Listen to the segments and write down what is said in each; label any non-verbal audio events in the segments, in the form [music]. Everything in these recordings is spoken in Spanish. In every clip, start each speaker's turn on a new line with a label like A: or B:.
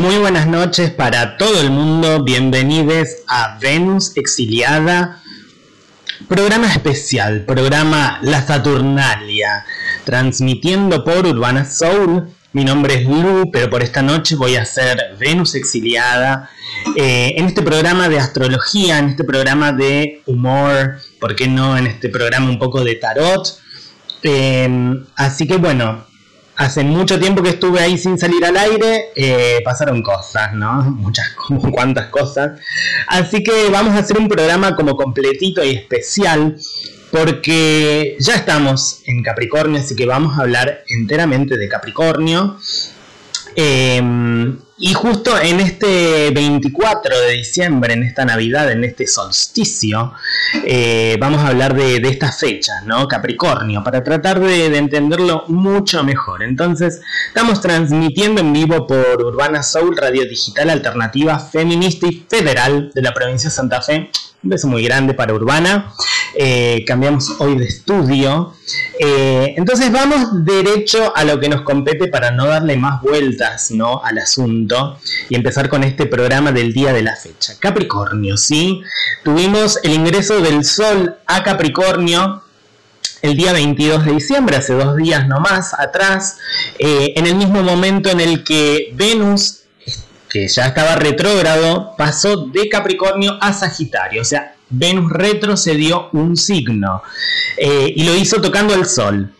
A: Muy buenas noches para todo el mundo, bienvenidos a Venus Exiliada, programa especial, programa La Saturnalia, transmitiendo por Urbana Soul. Mi nombre es Lu, pero por esta noche voy a ser Venus Exiliada eh, en este programa de astrología, en este programa de humor, ¿por qué no? En este programa un poco de tarot. Eh, así que bueno, hace mucho tiempo que estuve ahí sin salir al aire, eh, pasaron cosas, ¿no? [laughs] Muchas, cuantas cosas. Así que vamos a hacer un programa como completito y especial, porque ya estamos en Capricornio, así que vamos a hablar enteramente de Capricornio. Em, y justo en este 24 de diciembre, en esta Navidad, en este solsticio, eh, vamos a hablar de, estas fechas, ¿no? Capricornio, para tratar de, entenderlo mucho mejor. Entonces, estamos transmitiendo en vivo por Urbana Soul, radio digital alternativa, feminista y federal de la provincia de Santa Fe. Un beso muy grande para Urbana. Eh, cambiamos hoy de estudio. Eh, entonces vamos derecho a lo que nos compete para no darle más vueltas ¿no? al asunto y empezar con este programa del día de la fecha. Capricornio, ¿sí? Tuvimos el ingreso del Sol a Capricornio el día 22 de diciembre, hace dos días nomás atrás, eh, en el mismo momento en el que Venus, que ya estaba retrógrado, pasó de Capricornio a Sagitario, o sea, Venus retrocedió un signo eh, y lo hizo tocando el Sol.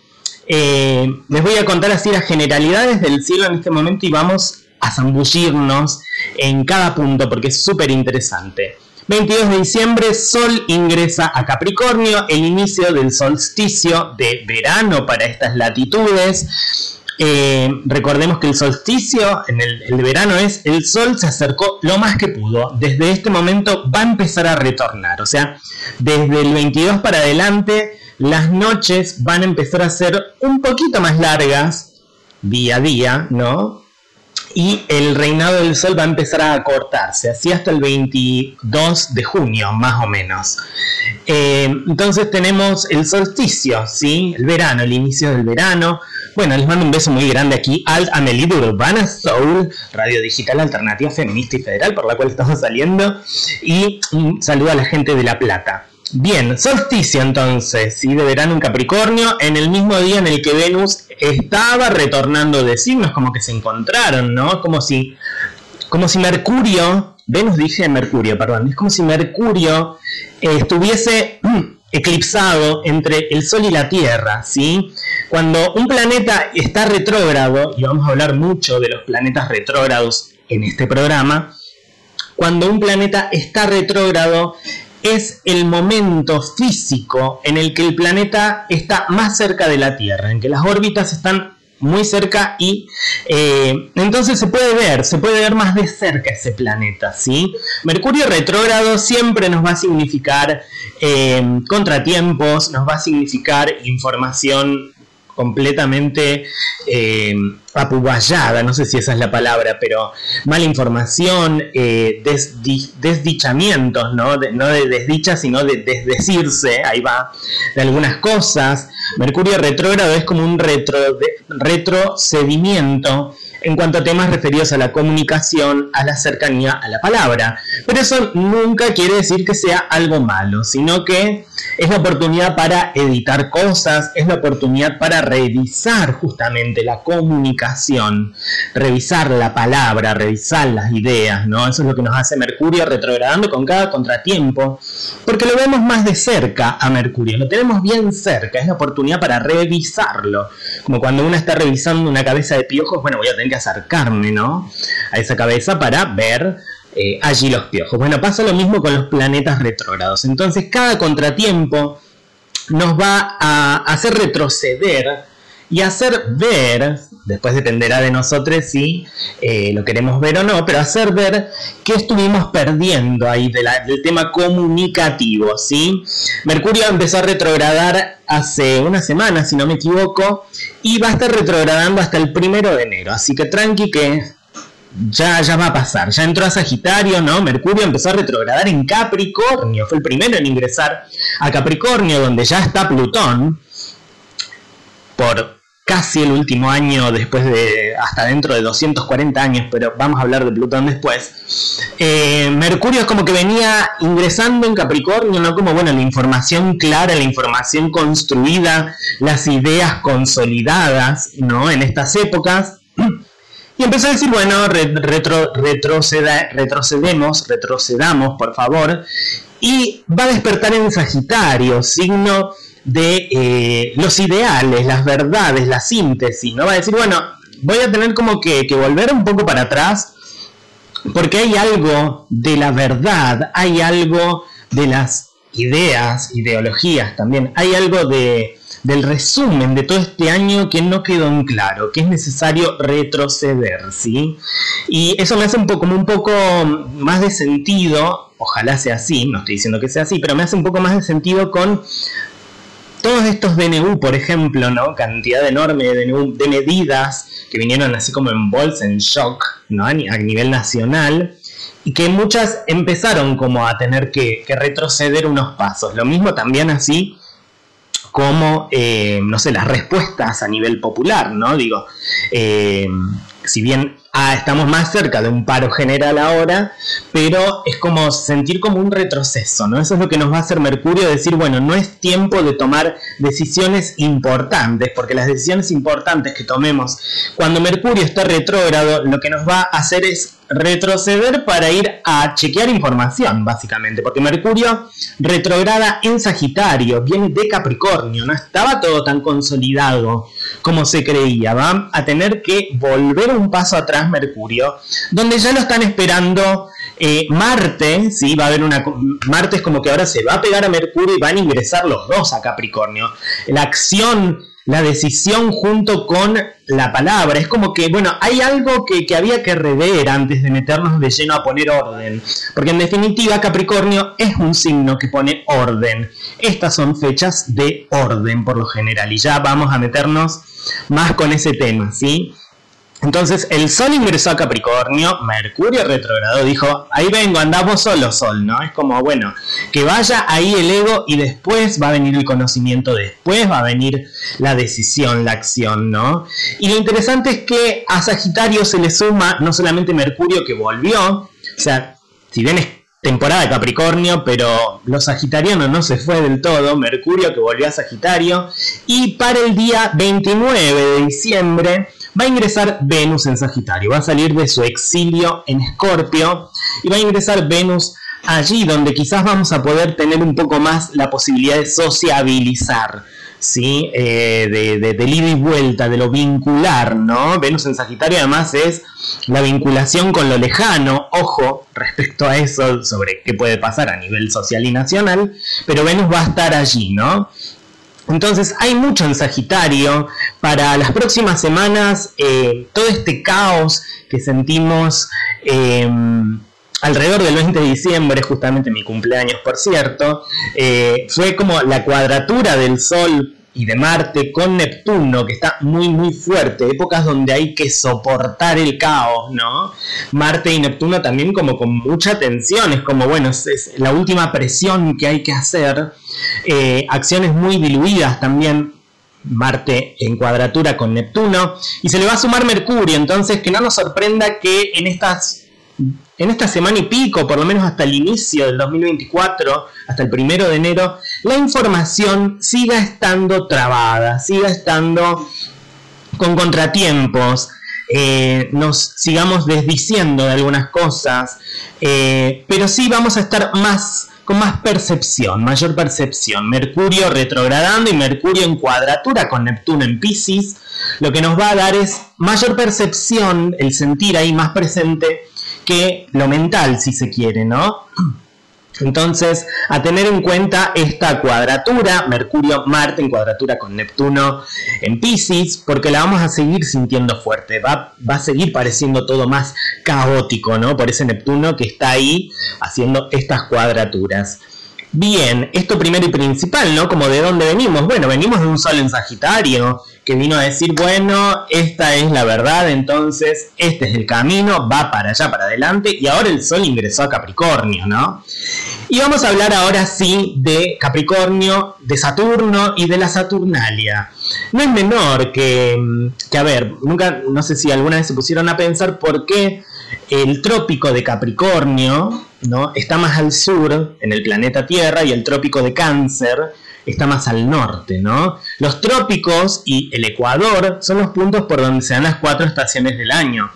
A: Eh, les voy a contar así las generalidades del cielo en este momento y vamos a zambullirnos en cada punto porque es súper interesante. 22 de diciembre, Sol ingresa a Capricornio, el inicio del solsticio de verano para estas latitudes. Eh, recordemos que el solsticio en el, verano es el sol se acercó lo más que pudo. Desde este momento va a empezar a retornar. O sea, desde el 22 para adelante, las noches van a empezar a ser un poquito más largas día a día, ¿no? Y el reinado del sol va a empezar a acortarse, así hasta el 22 de junio, más o menos. Eh, entonces tenemos el solsticio, ¿sí? El verano, el inicio del verano bueno, les mando un beso muy grande aquí al Amelie de Urbana Soul, radio digital alternativa feminista y federal, por la cual estamos saliendo. Y un saludo a la gente de La Plata. Bien, solsticio entonces, ¿sí? de verano en Capricornio, en el mismo día en el que Venus estaba retornando de signos, como que se encontraron, ¿no? Como si, como si Mercurio, Venus dije Mercurio, perdón, es como si Mercurio estuviese mm, eclipsado entre el Sol y la Tierra, ¿sí? Cuando un planeta está retrógrado, y vamos a hablar mucho de los planetas retrógrados en este programa, cuando un planeta está retrógrado es el momento físico en el que el planeta está más cerca de la Tierra, en que las órbitas están muy cerca y eh, entonces se puede ver, se puede ver más de cerca ese planeta, ¿sí? Mercurio retrógrado siempre nos va a significar eh, contratiempos, nos va a significar información completamente eh, no sé si esa es la palabra, pero mala información, eh, desdichamientos, ¿no? De, no de desdicha, sino de desdecirse, ahí va, de algunas cosas. Mercurio retrógrado es como un retro, retrocedimiento en cuanto a temas referidos a la comunicación, a la cercanía a la palabra. Pero eso nunca quiere decir que sea algo malo, sino que es la oportunidad para editar cosas, es la oportunidad para revisar justamente la comunicación, revisar la palabra, revisar las ideas, ¿no? Eso es lo que nos hace Mercurio retrogradando con cada contratiempo, porque lo vemos más de cerca a Mercurio, lo tenemos bien cerca, es la oportunidad para revisarlo, como cuando uno está revisando una cabeza de piojos, bueno, voy a tener que acercarme, ¿no? A esa cabeza para ver eh, allí los piojos. Bueno, pasa lo mismo con los planetas retrógrados. Entonces, cada contratiempo nos va a hacer retroceder y hacer ver, después dependerá de nosotros si eh, lo queremos ver o no, pero hacer ver que estuvimos perdiendo ahí del tema comunicativo, ¿sí? Mercurio empezó a retrogradar hace una semana, si no me equivoco, y va a estar retrogradando hasta el primero de enero, así que tranqui que ya, ya va a pasar, ya entró a Sagitario, ¿no? Mercurio empezó a retrogradar en Capricornio, fue el primero en ingresar a Capricornio, donde ya está Plutón, por casi el último año, después de hasta dentro de 240 años, pero vamos a hablar de Plutón después. Eh, Mercurio es como que venía ingresando en Capricornio, ¿no? Como, bueno, la información clara, la información construida, las ideas consolidadas, ¿no? En estas épocas. Y empezó a decir, bueno, retro, retrocedemos, retrocedamos, por favor. Y va a despertar en Sagitario, signo de eh, los ideales, las verdades, la síntesis, ¿no? Va a decir, bueno, voy a tener como que, que volver un poco para atrás, porque hay algo de la verdad, hay algo de las ideas, ideologías también, hay algo de, del resumen de todo este año que no quedó en claro, que es necesario retroceder, ¿sí? Y eso me hace un poco, como un poco más de sentido, ojalá sea así, no estoy diciendo que sea así, pero me hace un poco más de sentido con todos estos DNU, por ejemplo, ¿no? Cantidad enorme de, DNU, de medidas que vinieron así como en bolsa, en shock, ¿no? A nivel nacional y que muchas empezaron como a tener que, retroceder unos pasos. Lo mismo también así como, eh, no sé, las respuestas a nivel popular, ¿no? Digo, eh, si bien ah, estamos más cerca de un paro general ahora, pero es como sentir como un retroceso, ¿no? Eso es lo que nos va a hacer Mercurio, decir, bueno, no es tiempo de tomar decisiones importantes, porque las decisiones importantes que tomemos cuando Mercurio está retrógrado, lo que nos va a hacer es retroceder para ir a chequear información, básicamente, porque Mercurio retrograda en Sagitario, viene de Capricornio, no estaba todo tan consolidado como se creía, va a tener que volver un paso atrás Mercurio, donde ya lo están esperando eh, Marte, ¿sí? va a haber una... Marte es como que ahora se va a pegar a Mercurio y van a ingresar los dos a Capricornio. La acción la decisión junto con la palabra. Es como que, bueno, hay algo que, había que rever antes de meternos de lleno a poner orden. Porque en definitiva Capricornio es un signo que pone orden. Estas son fechas de orden por lo general. Y ya vamos a meternos más con ese tema, ¿sí? Entonces el Sol ingresó a Capricornio, Mercurio retrogrado, dijo, ahí vengo, andamos solo Sol, ¿no? Es como, bueno, que vaya ahí el ego y después va a venir el conocimiento, después va a venir la decisión, la acción, ¿no? Y lo interesante es que a Sagitario se le suma no solamente Mercurio que volvió, o sea, si bien es temporada de Capricornio, pero los sagitarianos no se fue del todo, Mercurio que volvió a Sagitario, y para el día 29 de diciembre, va a ingresar Venus en Sagitario, va a salir de su exilio en Escorpio y va a ingresar Venus allí donde quizás vamos a poder tener un poco más la posibilidad de sociabilizar. ¿sí? Eh, de, de, del ida y vuelta, de lo vincular, ¿no? Venus en Sagitario además es la vinculación con lo lejano, ojo respecto a eso, sobre qué puede pasar a nivel social y nacional, pero Venus va a estar allí, ¿no? Entonces hay mucho en Sagitario. Para las próximas semanas, eh, todo este caos que sentimos em, alrededor del 20 de diciembre, justamente mi cumpleaños por cierto, eh, fue como la cuadratura del Sol y de Marte con Neptuno, que está muy muy fuerte, épocas donde hay que soportar el caos, ¿no? Marte y Neptuno también como con mucha tensión, es como, bueno, es, la última presión que hay que hacer, eh, acciones muy diluidas también Marte en cuadratura con Neptuno y se le va a sumar Mercurio, entonces que no nos sorprenda que en estas en esta semana y pico, por lo menos hasta el inicio del 2024, hasta el primero de enero, la información siga estando trabada, siga estando con contratiempos, eh, nos sigamos desdiciendo de algunas cosas, eh, pero sí vamos a estar más con más percepción, mayor percepción. Mercurio retrogradando y Mercurio en cuadratura con Neptuno en Pisces, lo que nos va a dar es mayor percepción, el sentir ahí más presente que lo mental, si se quiere, ¿no? Entonces, a tener en cuenta esta cuadratura, Mercurio-Marte en cuadratura con Neptuno en Pisces, porque la vamos a seguir sintiendo fuerte, va, va, a seguir pareciendo todo más caótico, ¿no? Por ese Neptuno que está ahí haciendo estas cuadraturas. Bien, esto primero y principal, ¿no? Como de dónde venimos. Bueno, venimos de un sol en Sagitario, que vino a decir, bueno, esta es la verdad, entonces este es el camino, va para allá, para adelante, y ahora el sol ingresó a Capricornio, ¿no? Y vamos a hablar ahora sí de Capricornio, de Saturno y de la Saturnalia. No es menor que, que a ver, nunca, no sé si alguna vez se pusieron a pensar por qué el trópico de Capricornio, ¿no? Está más al sur, en el planeta Tierra, y el trópico de Cáncer está más al norte, ¿no? Los trópicos y el Ecuador son los puntos por donde se dan las cuatro estaciones del año.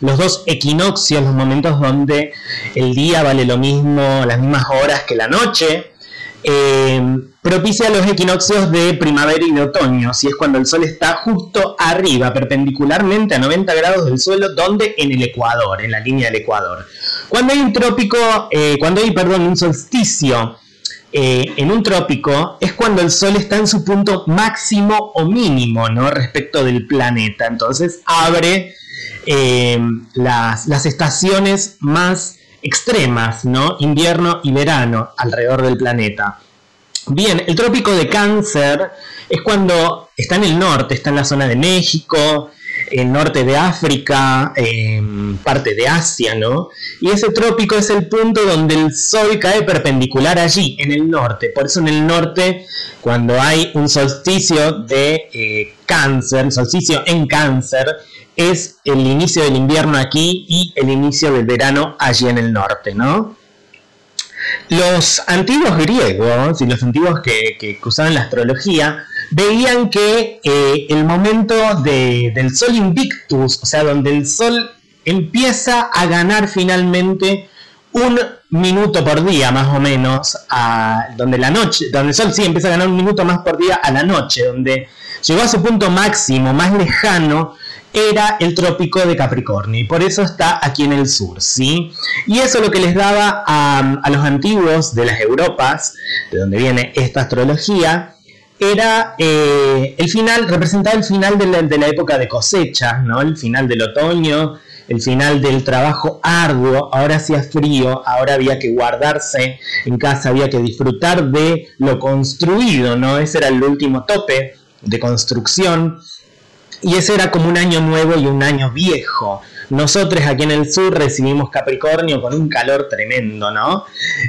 A: Los dos equinoccios, los momentos donde el día vale lo mismo, las mismas horas que la noche, eh, propicia los equinoccios de primavera y de otoño, si es cuando el sol está justo arriba, perpendicularmente a 90 grados del suelo, donde en el Ecuador, en la línea del Ecuador. Cuando hay un trópico, eh, cuando hay, perdón, un solsticio eh, en un trópico, es cuando el sol está en su punto máximo o mínimo, ¿no? Respecto del planeta. Entonces abre las, las estaciones más extremas, ¿no? Invierno y verano alrededor del planeta. Bien, el trópico de cáncer es cuando está en el norte, está en la zona de México, el norte de África, em, parte de Asia, ¿no? Y ese trópico es el punto donde el sol cae perpendicular allí, en el norte. Por eso en el norte, cuando hay un solsticio de eh, cáncer, solsticio en cáncer, es el inicio del invierno aquí y el inicio del verano allí en el norte, ¿no? Los antiguos griegos y los antiguos que, usaban la astrología veían que eh, el momento del sol invictus, o sea, donde el sol empieza a ganar finalmente un minuto por día más o menos, a, donde la noche, donde el sol sí empieza a ganar un minuto más por día a la noche, donde llegó a su punto máximo, más lejano, era el trópico de Capricornio y por eso está aquí en el sur, ¿sí? Y eso lo que les daba a, los antiguos de las Europas, de donde viene esta astrología, era eh, el final, representaba el final de la, época de cosecha, ¿no? El final del otoño, el final del trabajo arduo, ahora hacía frío, ahora había que guardarse en casa, había que disfrutar de lo construido, ¿no? Ese era el último tope de construcción y ese era como un año nuevo y un año viejo. Nosotros aquí en el sur recibimos Capricornio con un calor tremendo, ¿no?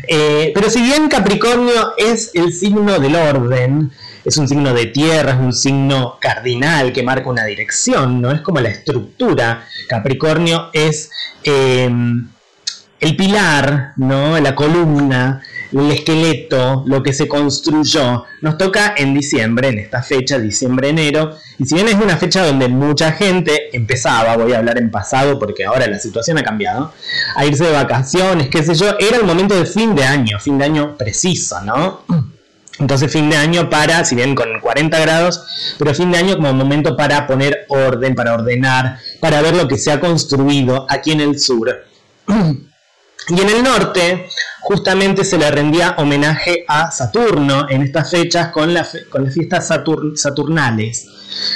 A: Eh, pero si bien Capricornio es el signo del orden, es un signo de tierra, es un signo cardinal que marca una dirección, ¿no? Es como la estructura. Capricornio es eh, el pilar, ¿no? La columna, el esqueleto, lo que se construyó. Nos toca en diciembre, en esta fecha, diciembre-enero. Y si bien es una fecha donde mucha gente empezaba, voy a hablar en pasado porque ahora la situación ha cambiado, a irse de vacaciones, qué sé yo, era el momento de fin de año, fin de año preciso, ¿no? Entonces fin de año para, si bien con 40 grados, pero fin de año como momento para poner orden, para ordenar, para ver lo que se ha construido aquí en el sur. [clears throat] Y en el norte, justamente se le rendía homenaje a Saturno en estas fechas con, con las fiestas saturnales.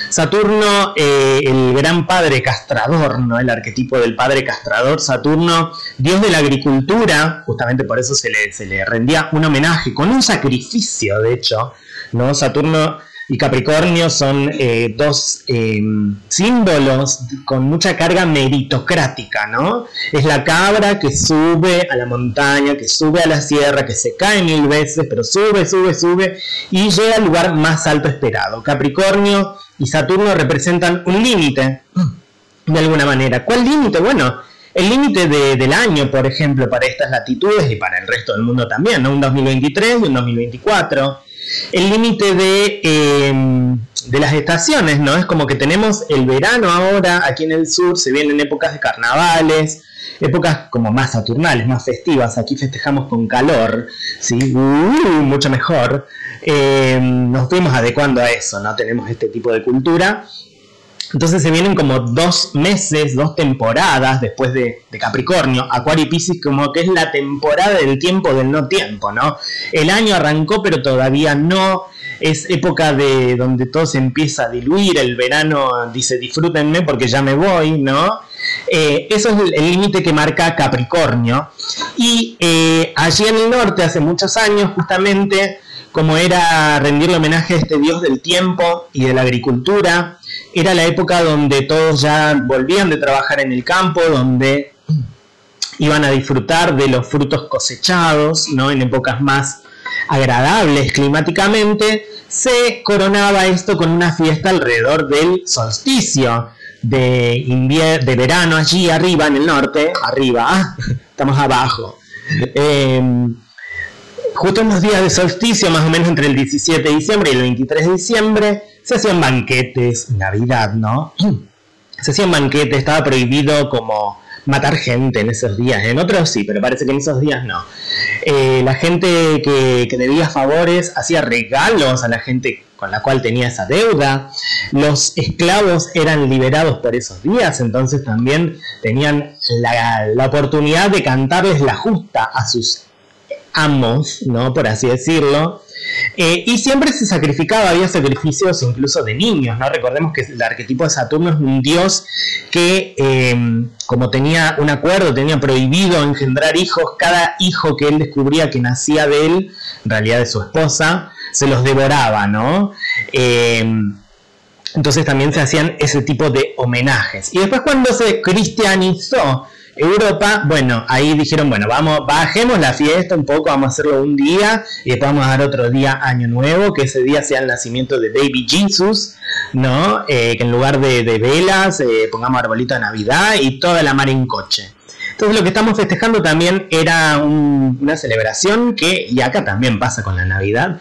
A: Saturno, eh, el gran padre castrador, ¿no? el arquetipo del padre castrador, Saturno, dios de la agricultura, justamente por eso se le, se le rendía un homenaje con un sacrificio, de hecho, ¿no? Saturno y Capricornio son eh, dos em, símbolos con mucha carga meritocrática, ¿no? Es la cabra que sube a la montaña, que sube a la sierra, que se cae mil veces, pero sube, sube, sube y llega al lugar más alto esperado. Capricornio y Saturno representan un límite, de alguna manera. ¿Cuál límite? Bueno, el límite del año, por ejemplo, para estas latitudes y para el resto del mundo también, ¿no? Un 2023 y un 2024 el límite de, em, de las estaciones, ¿no? Es como que tenemos el verano ahora aquí en el sur, se vienen épocas de carnavales, épocas como más saturnales, más festivas. Aquí festejamos con calor, ¿sí? Uh, mucho mejor. Em, nos fuimos adecuando a eso, ¿no? Tenemos este tipo de cultura. Entonces se vienen como dos meses, dos temporadas después de, Capricornio, Acuario y Pisces como que es la temporada del tiempo del no tiempo, ¿no? El año arrancó pero todavía no, es época de donde todo se empieza a diluir, el verano dice disfrútenme porque ya me voy, ¿no? Eh, eso es el límite que marca Capricornio. Y eh, allí en el norte, hace muchos años, justamente, como era rendirle homenaje a este dios del tiempo y de la agricultura, era la época donde todos ya volvían de trabajar en el campo, donde iban a disfrutar de los frutos cosechados, ¿no? En épocas más agradables climáticamente, se coronaba esto con una fiesta alrededor del solsticio de, de verano allí arriba en el norte, arriba, [laughs] estamos abajo. Em, justo en los días de solsticio, más o menos entre el 17 de diciembre y el 23 de diciembre, se hacían banquetes, Navidad, ¿no? [clears throat] Se hacían banquetes, estaba prohibido como matar gente en esos días, en otros sí, pero parece que en esos días no. Eh, la gente que, que debía favores hacía regalos a la gente con la cual tenía esa deuda. Los esclavos eran liberados por esos días, entonces también tenían la, la oportunidad de cantarles la justa a sus amos, ¿no? Por así decirlo. Eh, y siempre se sacrificaba, había sacrificios incluso de niños, ¿no? Recordemos que el arquetipo de Saturno es un dios que, eh, como tenía un acuerdo, tenía prohibido engendrar hijos, cada hijo que él descubría que nacía de él, en realidad de su esposa, se los devoraba, ¿no? Eh, entonces también se hacían ese tipo de homenajes. Y después cuando se cristianizó Europa, bueno, ahí dijeron, bueno, vamos, bajemos la fiesta un poco, vamos a hacerlo un día y después vamos a dar otro día año nuevo, que ese día sea el nacimiento de Baby Jesus, ¿no? Eh, que en lugar de, velas eh, pongamos arbolito de Navidad y toda la mar en coche. Entonces lo que estamos festejando también era una celebración que, y acá también pasa con la Navidad,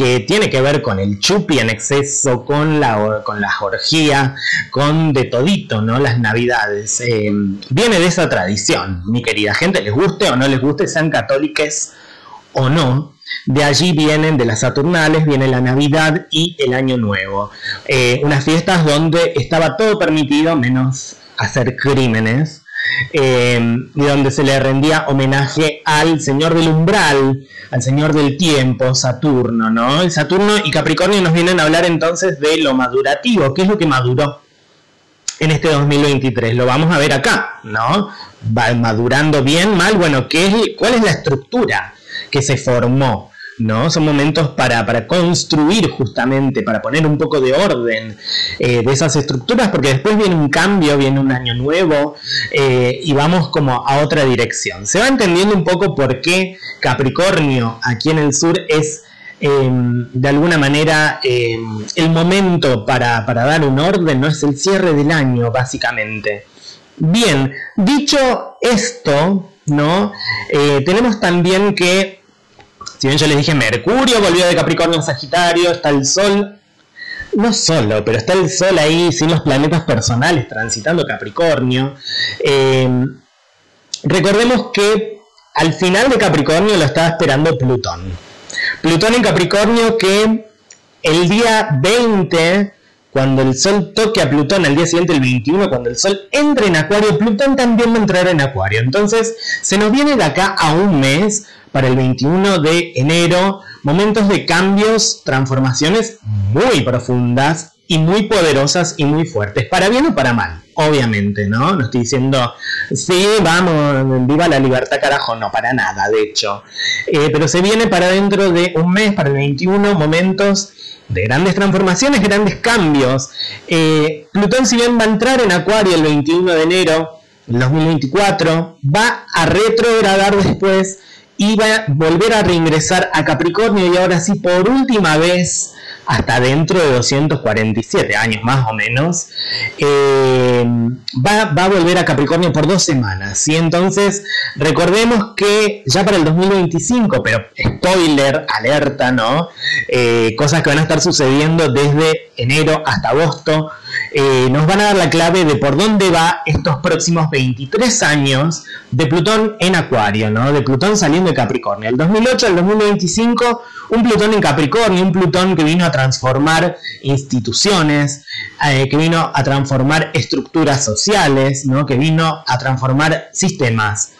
A: que tiene que ver con el chupi en exceso, con la, con la orgía, con de todito, ¿no? Las navidades. Eh, viene de esa tradición, mi querida gente, les guste o no les guste, sean católicos o no. De allí vienen, de las Saturnales, viene la Navidad y el Año Nuevo. Eh, unas fiestas donde estaba todo permitido menos hacer crímenes. Eh, y donde se le rendía homenaje al Señor del Umbral, al señor del tiempo, Saturno, ¿no? El Saturno y Capricornio nos vienen a hablar entonces de lo madurativo, ¿qué es lo que maduró en este 2023? Lo vamos a ver acá, ¿no? Va madurando bien, mal, bueno, ¿qué es, ¿cuál es la estructura que se formó? ¿No? Son momentos para, construir justamente, para poner un poco de orden eh, de esas estructuras, porque después viene un cambio, viene un año nuevo eh, y vamos como a otra dirección. Se va entendiendo un poco por qué Capricornio aquí en el sur es em, de alguna manera em, el momento para, dar un orden, no es el cierre del año básicamente. Bien, dicho esto, ¿no? Eh, tenemos también que si bien yo les dije Mercurio volvió de Capricornio en Sagitario, está el Sol, no solo, pero está el Sol ahí sin los planetas personales transitando Capricornio. Em, recordemos que al final de Capricornio lo estaba esperando Plutón. Plutón en Capricornio que el día 20 cuando el Sol toque a Plutón al día siguiente, el 21, cuando el Sol entre en Acuario, Plutón también va a entrar en Acuario. Entonces, se nos viene de acá a un mes para el 21 de enero, momentos de cambios, transformaciones muy profundas y muy poderosas y muy fuertes, para bien o para mal, obviamente, ¿no? No estoy diciendo, sí, vamos, viva la libertad, carajo, no, para nada, de hecho. Eh, pero se viene para dentro de un mes, para el 21, momentos de grandes transformaciones, grandes cambios. Eh, Plutón, si bien va a entrar en Acuario el 21 de enero del 2024, va a retrogradar después iba a volver a reingresar a Capricornio y ahora sí por última vez hasta dentro de 247 años más o menos, eh, va, a volver a Capricornio por dos semanas. Y entonces recordemos que ya para el 2025, pero spoiler, alerta, ¿no? Eh, cosas que van a estar sucediendo desde enero hasta agosto eh, nos van a dar la clave de por dónde va estos próximos 23 años de Plutón en Acuario, ¿no? De Plutón saliendo de Capricornio. El 2008 al 2025, un Plutón en Capricornio, un Plutón que vino a transformar instituciones, eh, que vino a transformar estructuras sociales, ¿no? Que vino a transformar sistemas.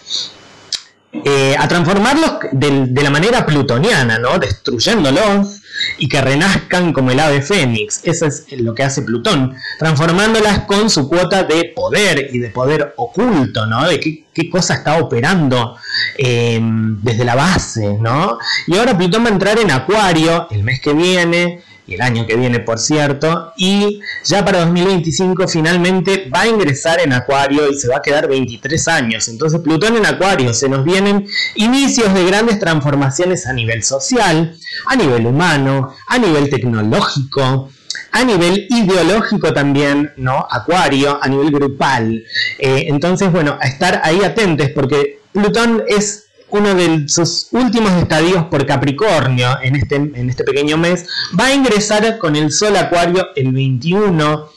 A: eh, a transformarlos de, la manera plutoniana, ¿no? Destruyéndolos y que renazcan como el ave fénix. Eso es lo que hace Plutón, transformándolas con su cuota de poder y de poder oculto, ¿no? De qué, cosa está operando em, desde la base, ¿no? Y ahora Plutón va a entrar en Acuario el mes que viene el año que viene por cierto, y ya para 2025 finalmente va a ingresar en Acuario y se va a quedar 23 años. Entonces Plutón en Acuario, se nos vienen inicios de grandes transformaciones a nivel social, a nivel humano, a nivel tecnológico, a nivel ideológico también, ¿no? Acuario, a nivel grupal. Eh, entonces, bueno, a estar ahí atentos porque Plutón es uno de sus últimos estadios por Capricornio en este, en este pequeño mes, va a ingresar con el Sol Acuario el 21.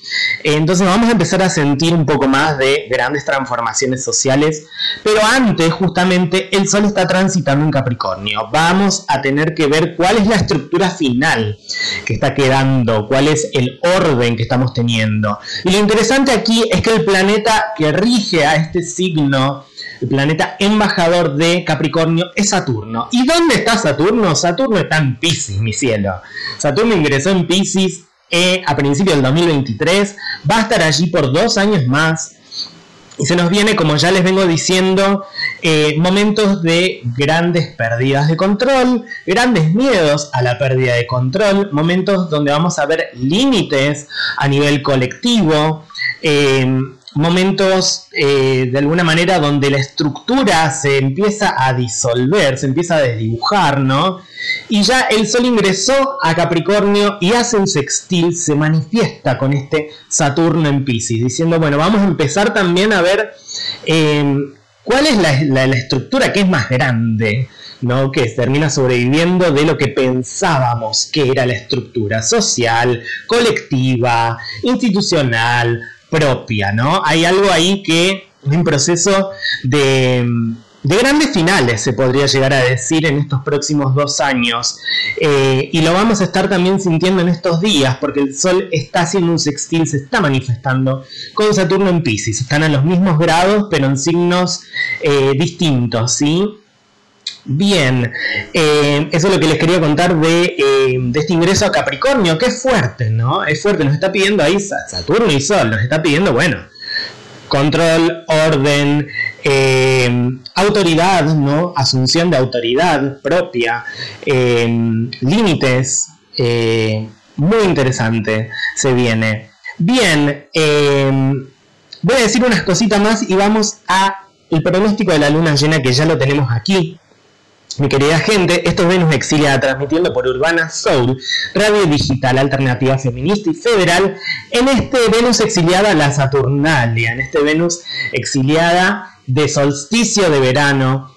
A: Entonces vamos a empezar a sentir un poco más de grandes transformaciones sociales. Pero antes, justamente, el Sol está transitando en Capricornio. Vamos a tener que ver cuál es la estructura final que está quedando, cuál es el orden que estamos teniendo. Y lo interesante aquí es que el planeta que rige a este signo el planeta embajador de Capricornio es Saturno. ¿Y dónde está Saturno? Saturno está en Pisces, mi cielo. Saturno ingresó en Pisces eh, a principios del 2023, va a estar allí por dos años más. Y se nos viene, como ya les vengo diciendo, eh, momentos de grandes pérdidas de control, grandes miedos a la pérdida de control, momentos donde vamos a ver límites a nivel colectivo, eh, momentos eh, de alguna manera donde la estructura se empieza a disolver, se empieza a desdibujar, ¿no? Y ya el Sol ingresó a Capricornio y hace un sextil, se manifiesta con este Saturno en Pisces, diciendo, bueno, vamos a empezar también a ver em, cuál es la, estructura que es más grande, ¿no? que termina sobreviviendo de lo que pensábamos que era la estructura social, colectiva, institucional, propia, ¿no? Hay algo ahí que es un proceso de, grandes finales, se podría llegar a decir, en estos próximos dos años. Eh, y lo vamos a estar también sintiendo en estos días, porque el Sol está haciendo un sextil, se está manifestando con Saturno en Pisces. Están a los mismos grados, pero en signos eh, distintos, ¿sí? Bien, eh, eso es lo que les quería contar eh, de, este ingreso a Capricornio, que es fuerte, ¿no? Es fuerte, nos está pidiendo ahí Saturno y Sol, nos está pidiendo, bueno, control, orden, eh, autoridad, ¿no? Asunción de autoridad propia, límites, muy interesante se viene. Bien, voy a decir unas cositas más y vamos a el pronóstico de la luna llena que ya lo tenemos aquí mi querida gente, esto es Venus Exiliada transmitiendo por Urbana Soul, radio digital alternativa feminista y federal, en este Venus Exiliada la Saturnalia, en este Venus Exiliada de solsticio de verano,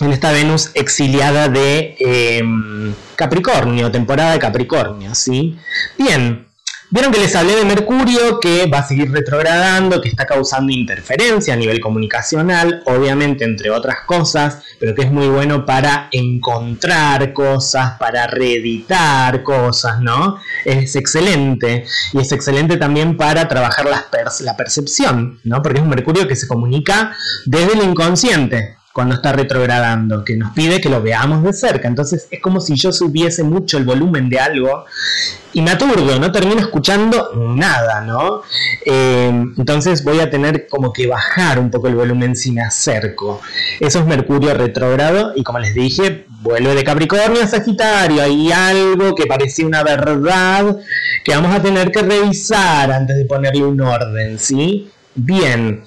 A: en esta Venus exiliada de em, Capricornio, temporada de Capricornio, ¿sí? Bien, Vieron que les hablé de Mercurio, que va a seguir retrogradando, que está causando interferencia a nivel comunicacional, obviamente entre otras cosas, pero que es muy bueno para encontrar cosas, para reeditar cosas, ¿no? Es excelente. Y es excelente también para trabajar la percepción, ¿no? Porque es un Mercurio que se comunica desde el inconsciente cuando está retrogradando, que nos pide que lo veamos de cerca. Entonces es como si yo subiese mucho el volumen de algo y me aturdo, no termino escuchando nada, ¿no? Eh, entonces voy a tener como que bajar un poco el volumen si me acerco. Eso es Mercurio retrógrado y como les dije, vuelve de Capricornio a Sagitario. Hay algo que parecía una verdad que vamos a tener que revisar antes de ponerle un orden, ¿sí? Bien.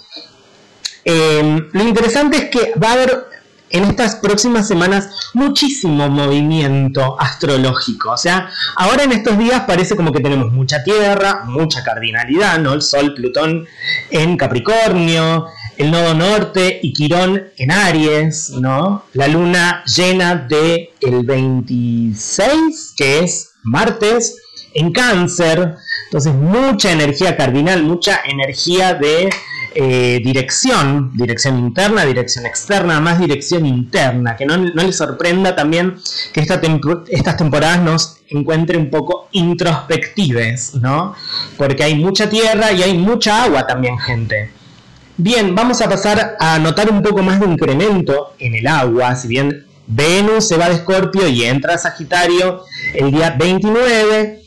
A: Em, lo interesante es que va a haber en estas próximas semanas muchísimo movimiento astrológico. O sea, ahora en estos días parece como que tenemos mucha tierra, mucha cardinalidad, ¿no? El Sol, Plutón en Capricornio, el nodo norte y Quirón en Aries, ¿no? La luna llena de el 26, que es martes, en Cáncer. Entonces, mucha energía cardinal, mucha energía de eh, dirección, dirección interna, dirección externa, más dirección interna, que no, no les sorprenda también que esta estas temporadas nos encuentren un poco introspectives, ¿no? Porque hay mucha tierra y hay mucha agua también, gente. Bien, vamos a pasar a notar un poco más de incremento en el agua, si bien Venus se va de Escorpio y entra a Sagitario el día 29,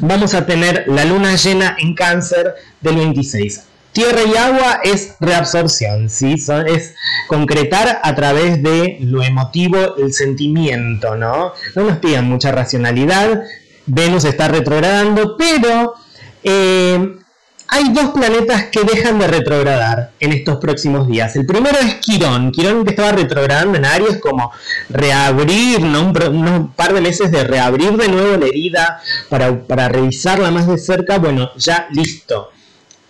A: vamos a tener la luna llena en cáncer del 26. Tierra y agua es reabsorción, ¿sí? es concretar a través de lo emotivo, el sentimiento, ¿no? No nos piden mucha racionalidad, Venus está retrogradando, pero eh, hay dos planetas que dejan de retrogradar en estos próximos días. El primero es Quirón. Quirón que estaba retrogradando en Aries como reabrir, ¿no? un, par de meses de reabrir de nuevo la herida para, para revisarla más de cerca. Bueno, ya listo.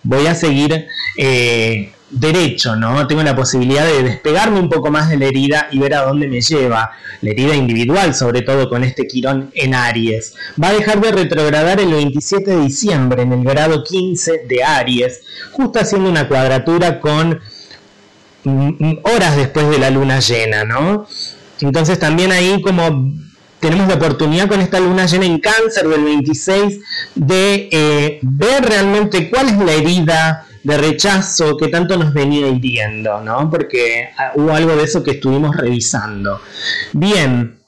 A: Voy a seguir eh, derecho, ¿no? Tengo la posibilidad de despegarme un poco más de la herida y ver a dónde me lleva. La herida individual, sobre todo con este Quirón en Aries. Va a dejar de retrogradar el 27 de diciembre en el grado 15 de Aries, justo haciendo una cuadratura con mm, mm, horas después de la luna llena, ¿no? Entonces también ahí como tenemos la oportunidad con esta luna llena en cáncer del 26 de eh, ver realmente cuál es la herida de rechazo que tanto nos venía hiriendo, ¿no? Porque ah, hubo algo de eso que estuvimos revisando. Bien,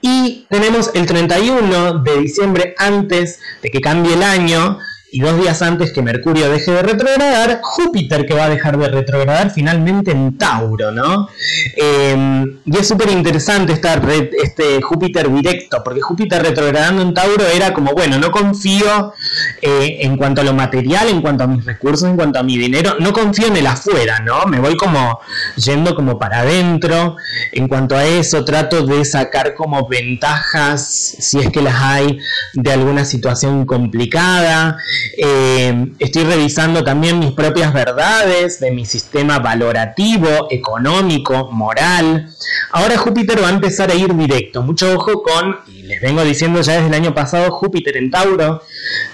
A: y tenemos el 31 de diciembre antes de que cambie el año, y dos días antes que Mercurio deje de retrogradar, Júpiter que va a dejar de retrogradar finalmente en Tauro, ¿no? Em, y es súper interesante estar este Júpiter directo, porque Júpiter retrogradando en Tauro era como, bueno, no confío eh, en cuanto a lo material, en cuanto a mis recursos, en cuanto a mi dinero, no confío en el afuera, ¿no? Me voy como yendo como para adentro, en cuanto a eso trato de sacar como ventajas, si es que las hay, de alguna situación complicada. Eh, estoy revisando también mis propias verdades de mi sistema valorativo, económico, moral. Ahora Júpiter va a empezar a ir directo. Mucho ojo con, y les vengo diciendo ya desde el año pasado, Júpiter en Tauro,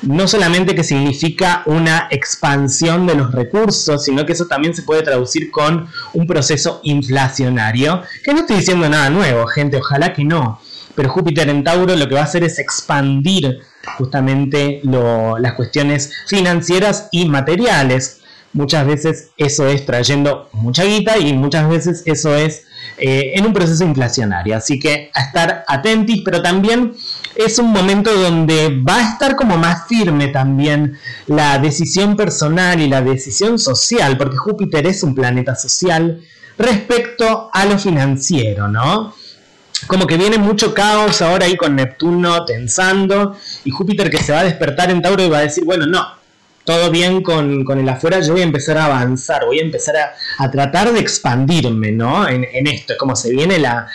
A: no solamente que significa una expansión de los recursos, sino que eso también se puede traducir con un proceso inflacionario, que no estoy diciendo nada nuevo, gente, ojalá que no. Pero Júpiter en Tauro lo que va a hacer es expandir justamente las cuestiones financieras y materiales. Muchas veces eso es trayendo mucha guita y muchas veces eso es eh, en un proceso inflacionario. Así que a estar atentos, pero también es un momento donde va a estar como más firme también la decisión personal y la decisión social, porque Júpiter es un planeta social respecto a lo financiero, ¿no? Como que viene mucho caos ahora ahí con Neptuno tensando y Júpiter que se va a despertar en Tauro y va a decir, bueno, no, todo bien con, el afuera, yo voy a empezar a avanzar, voy a empezar a, tratar de expandirme, ¿no? En, esto, como se viene la,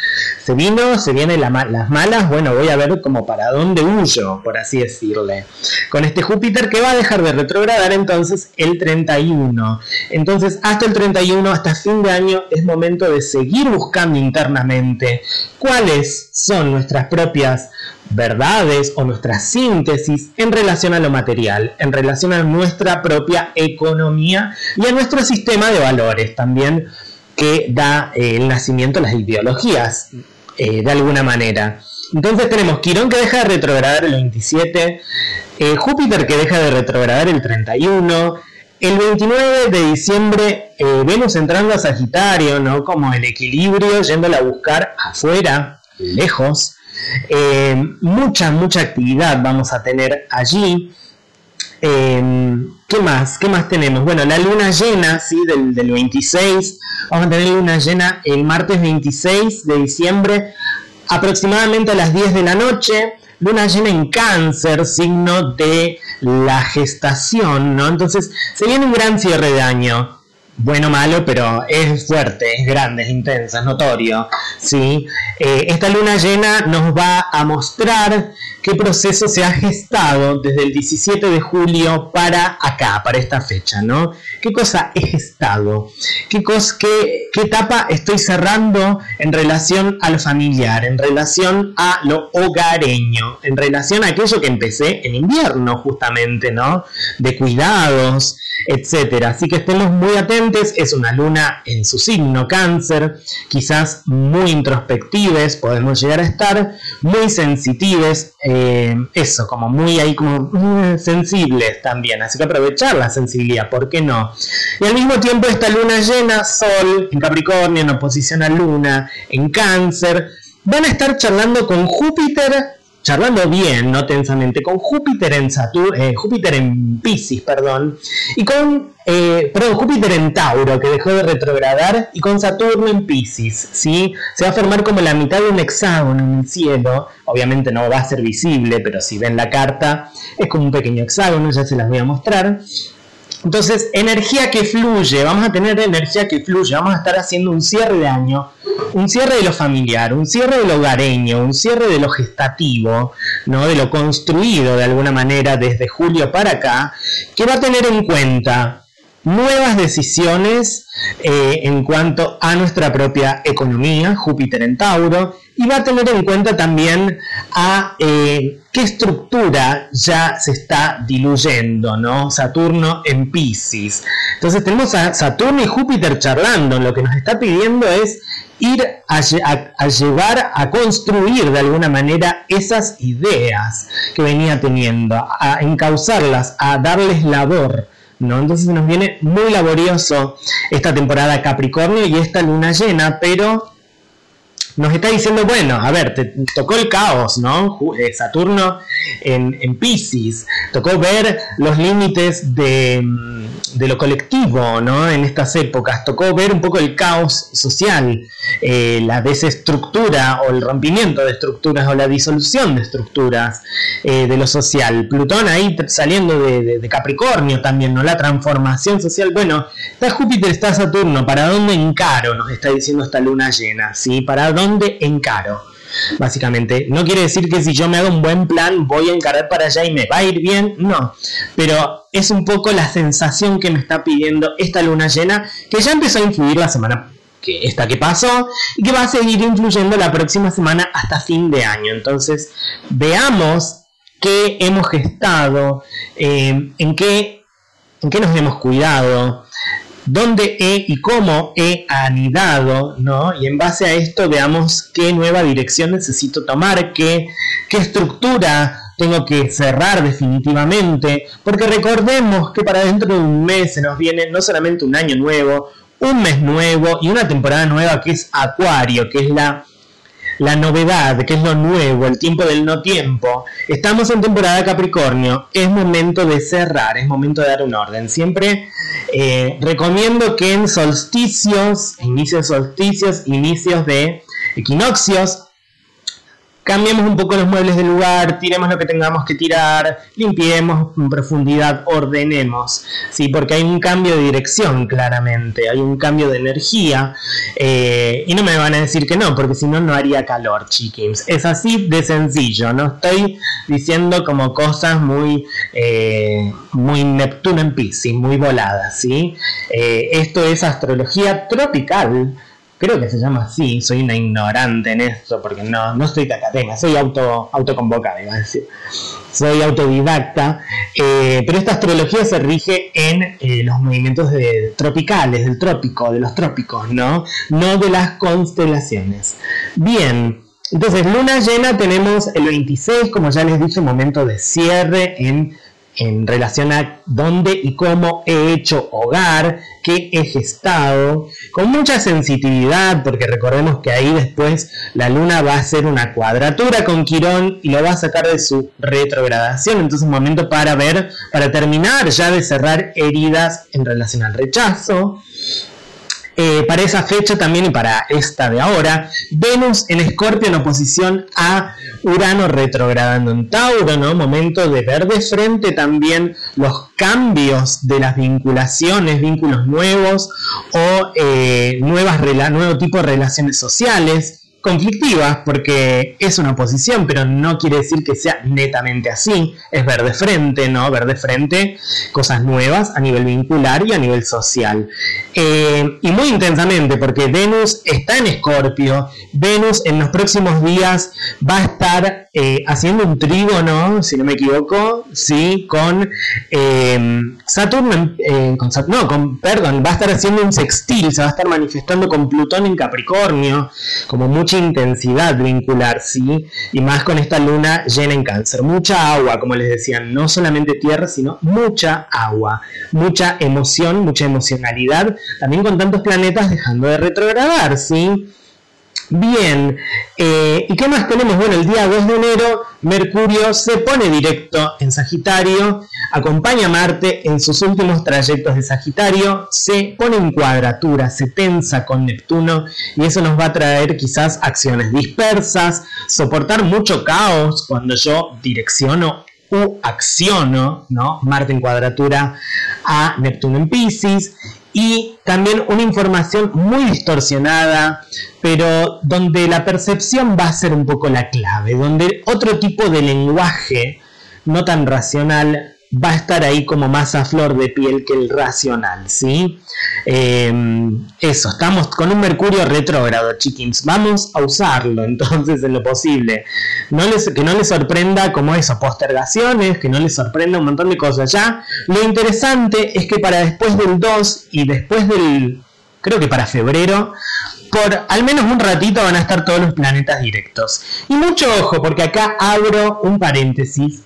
A: se vino, se vienen las malas, bueno, voy a ver como para dónde huyo, por así decirle. Con este Júpiter que va a dejar de retrogradar entonces el 31. Entonces, hasta el 31, hasta fin de año, es momento de seguir buscando internamente cuáles son nuestras propias verdades o nuestra síntesis en relación a lo material, en relación a nuestra propia economía y a nuestro sistema de valores también que da eh, el nacimiento a las ideologías eh, de alguna manera. Entonces tenemos Quirón que deja de retrogradar el 27, eh, Júpiter que deja de retrogradar el 31, el 29 de diciembre Venus entrando a Sagitario, ¿no? Como el equilibrio, yéndola a buscar afuera, lejos. Eh, mucha, mucha actividad vamos a tener allí. Eh, ¿Qué más? ¿Qué más tenemos? Bueno, la luna llena, ¿sí? Del, del 26. Vamos a tener luna llena el martes 26 de diciembre, aproximadamente a las 10 de la noche. Luna llena en cáncer, signo de la gestación, ¿no? Entonces, se viene un gran cierre de año bueno malo, pero es fuerte, es grande, es intensa, es notorio. ¿sí? Eh, esta luna llena nos va a mostrar qué proceso se ha gestado desde el 17 de julio para acá, para esta fecha, ¿no? ¿Qué cosa he gestado? ¿Qué, qué, qué etapa estoy cerrando en relación a lo familiar, en relación a lo hogareño, en relación a aquello que empecé en invierno, justamente, ¿no? De cuidados, etcétera. Así que estemos muy atentos es una luna en su signo cáncer, quizás muy introspectives, podemos llegar a estar, muy sensitives, eh, eso, como muy ahí como mm, sensibles también, así que aprovechar la sensibilidad, ¿por qué no? Y al mismo tiempo esta luna llena, Sol en Capricornio, en oposición a Luna, en Cáncer, van a estar charlando con Júpiter charlando bien, no tensamente, con Júpiter en Saturno, eh, Júpiter en Pisces, perdón, y con, eh, Júpiter en Tauro, que dejó de retrogradar, y con Saturno en Pisces, ¿sí? Se va a formar como la mitad de un hexágono en el cielo, obviamente no va a ser visible, pero si ven la carta, es como un pequeño hexágono, ya se las voy a mostrar. Entonces, energía que fluye, vamos a tener energía que fluye, vamos a estar haciendo un cierre de año, un cierre de lo familiar, un cierre de lo hogareño, un cierre de lo gestativo, ¿no? de lo construido de alguna manera desde julio para acá, que va a tener en cuenta nuevas decisiones eh, en cuanto a nuestra propia economía, Júpiter en Tauro, y va a tener en cuenta también a eh, qué estructura ya se está diluyendo, ¿no? Saturno en Pisces. Entonces tenemos a Saturno y Júpiter charlando, lo que nos está pidiendo es ir a, a, llevar, a construir de alguna manera esas ideas que venía teniendo, a encauzarlas, a darles labor. ¿No? Entonces nos viene muy laborioso esta temporada Capricornio y esta luna llena, pero nos está diciendo, bueno, a ver, te tocó el caos, ¿no? Eh, Saturno en, en Pisces, tocó ver los límites de, mm, de, lo colectivo, ¿no? En estas épocas, tocó ver un poco el caos social, eh, la desestructura o el rompimiento de estructuras o la disolución de estructuras eh, de lo social. Plutón ahí saliendo de, de, Capricornio también, ¿no? La transformación social. Bueno, está Júpiter, está Saturno, ¿para dónde encaro? Nos está diciendo esta luna llena, ¿sí? ¿Para dónde dónde encaro. Básicamente, no quiere decir que si yo me hago un buen plan voy a encarar para allá y me va a ir bien, no. Pero es un poco la sensación que me está pidiendo esta luna llena que ya empezó a influir la semana que esta que pasó y que va a seguir influyendo la próxima semana hasta fin de año. Entonces, veamos qué hemos gestado, eh, en, qué, en qué nos hemos cuidado, dónde he y cómo he anidado, ¿no? Y en base a esto veamos qué nueva dirección necesito tomar, qué, qué estructura tengo que cerrar definitivamente, porque recordemos que para dentro de un mes se nos viene no solamente un año nuevo, un mes nuevo y una temporada nueva que es Acuario, que es la la novedad, que es lo nuevo, el tiempo del no tiempo. Estamos en temporada Capricornio, es momento de cerrar, es momento de dar un orden. Siempre eh, recomiendo que en solsticios, inicios solsticios, inicios de equinoccios, cambiemos un poco los muebles del lugar, tiremos lo que tengamos que tirar, limpiemos en profundidad, ordenemos, ¿sí? porque hay un cambio de dirección claramente, hay un cambio de energía eh, y no me van a decir que no, porque si no, no haría calor, chiquins. Es así de sencillo, no estoy diciendo como cosas muy, eh, muy Neptuno en Pisces, muy voladas, ¿sí? Eh, esto es astrología tropical creo que se llama así, soy una ignorante en esto, porque no, no soy academia, soy auto, autoconvocada, iba a decir. Soy autodidacta, eh, pero esta astrología se rige en eh, los movimientos tropicales, del trópico, de los trópicos, ¿no? No de las constelaciones. Bien, entonces luna llena tenemos el 26, como ya les dije, momento de cierre en en relación a dónde y cómo he hecho hogar, qué he gestado, con mucha sensitividad, porque recordemos que ahí después la luna va a hacer una cuadratura con Quirón y lo va a sacar de su retrogradación. Entonces, un momento para ver, para terminar ya de cerrar heridas en relación al rechazo, eh, para esa fecha también y para esta de ahora, Venus en Escorpio en oposición a Urano retrogradando en Tauro, ¿no? Momento de ver de frente también los cambios de las vinculaciones, vínculos nuevos o eh, nuevas, nuevo tipo de relaciones sociales conflictivas porque es una oposición, pero no quiere decir que sea netamente así. Es ver de frente, ¿no? Ver de frente cosas nuevas a nivel vincular y a nivel social. Eh, y muy intensamente, porque Venus está en Escorpio. Venus en los próximos días va a estar eh, haciendo un trígono, si no me equivoco, sí, con eh, Saturno, con, no, con, perdón, va a estar haciendo un sextil, se va a estar manifestando con Plutón en Capricornio, como mucha intensidad vincular, sí, y más con esta luna llena en cáncer, mucha agua, como les decía, no solamente tierra, sino mucha agua, mucha emoción, mucha emocionalidad, también con tantos planetas dejando de retrogradar, sí. Bien, eh, ¿y qué más tenemos? Bueno, el día 2 de enero Mercurio se pone directo en Sagitario, acompaña a Marte en sus últimos trayectos de Sagitario, se pone en cuadratura, se tensa con Neptuno y eso nos va a traer quizás acciones dispersas, soportar mucho caos cuando yo direcciono u acciono, ¿no? Marte en cuadratura a Neptuno en Pisces y también una información muy distorsionada, pero donde la percepción va a ser un poco la clave, donde otro tipo de lenguaje no tan racional va a estar ahí como más a flor de piel que el racional, ¿sí? Em, eso, estamos con un Mercurio retrógrado, chiquins. Vamos a usarlo [laughs] entonces en lo posible. No que no les sorprenda como eso, postergaciones, que no les sorprenda un montón de cosas. Ya, lo interesante es que para después del 2 y después del, creo que para febrero, por al menos un ratito van a estar todos los planetas directos. Y mucho ojo, porque acá abro un paréntesis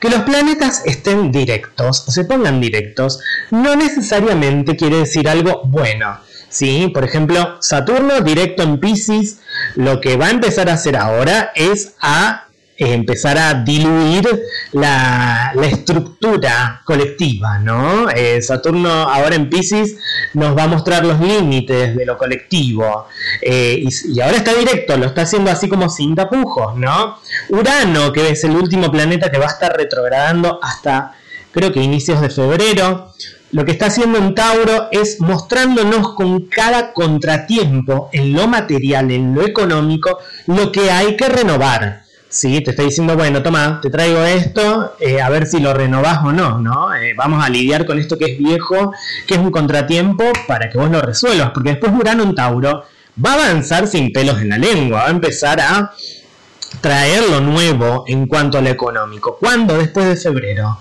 A: que los planetas estén directos se pongan directos no necesariamente quiere decir algo bueno. ¿sí? Por ejemplo, Saturno directo en Pisces, lo que va a empezar a hacer ahora es a empezar a diluir la, estructura colectiva, ¿no? Eh, Saturno ahora en Pisces nos va a mostrar los límites de lo colectivo eh, y, ahora está directo, lo está haciendo así como sin tapujos, ¿no? Urano, que es el último planeta que va a estar retrogradando hasta creo que inicios de febrero, lo que está haciendo en Tauro es mostrándonos con cada contratiempo en lo material, en lo económico, lo que hay que renovar. Sí, te está diciendo, bueno, toma, te traigo esto, eh, a ver si lo renovás o no, ¿no? Eh, vamos a lidiar con esto que es viejo, que es un contratiempo, para que vos lo resuelvas, porque después Urano en Tauro va a avanzar sin pelos en la lengua, va a empezar a traer lo nuevo en cuanto a lo económico. ¿Cuándo? Después de febrero.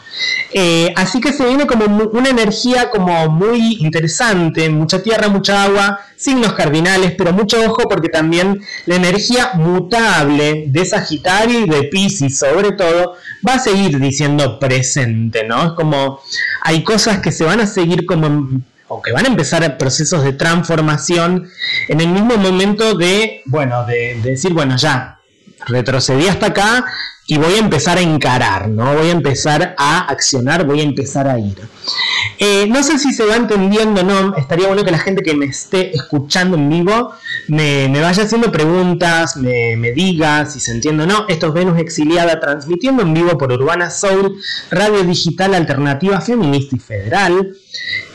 A: Eh, así que se viene como una energía como muy interesante, mucha tierra, mucha agua, signos cardinales, pero mucho ojo porque también la energía mutable de Sagitario y de Pisces sobre todo va a seguir diciendo presente, ¿no? Es como hay cosas que se van a seguir como o que van a empezar procesos de transformación en el mismo momento de, bueno, de decir, bueno, ya, retrocedí hasta acá y voy a empezar a encarar, ¿no? Voy a empezar a accionar, voy a empezar a ir. Eh, no sé si se va entendiendo, no, estaría bueno que la gente que me esté escuchando en vivo me, vaya haciendo preguntas, me, diga si se entiende o no. Esto es Venus Exiliada transmitiendo en vivo por Urbana Soul, radio digital alternativa feminista y federal.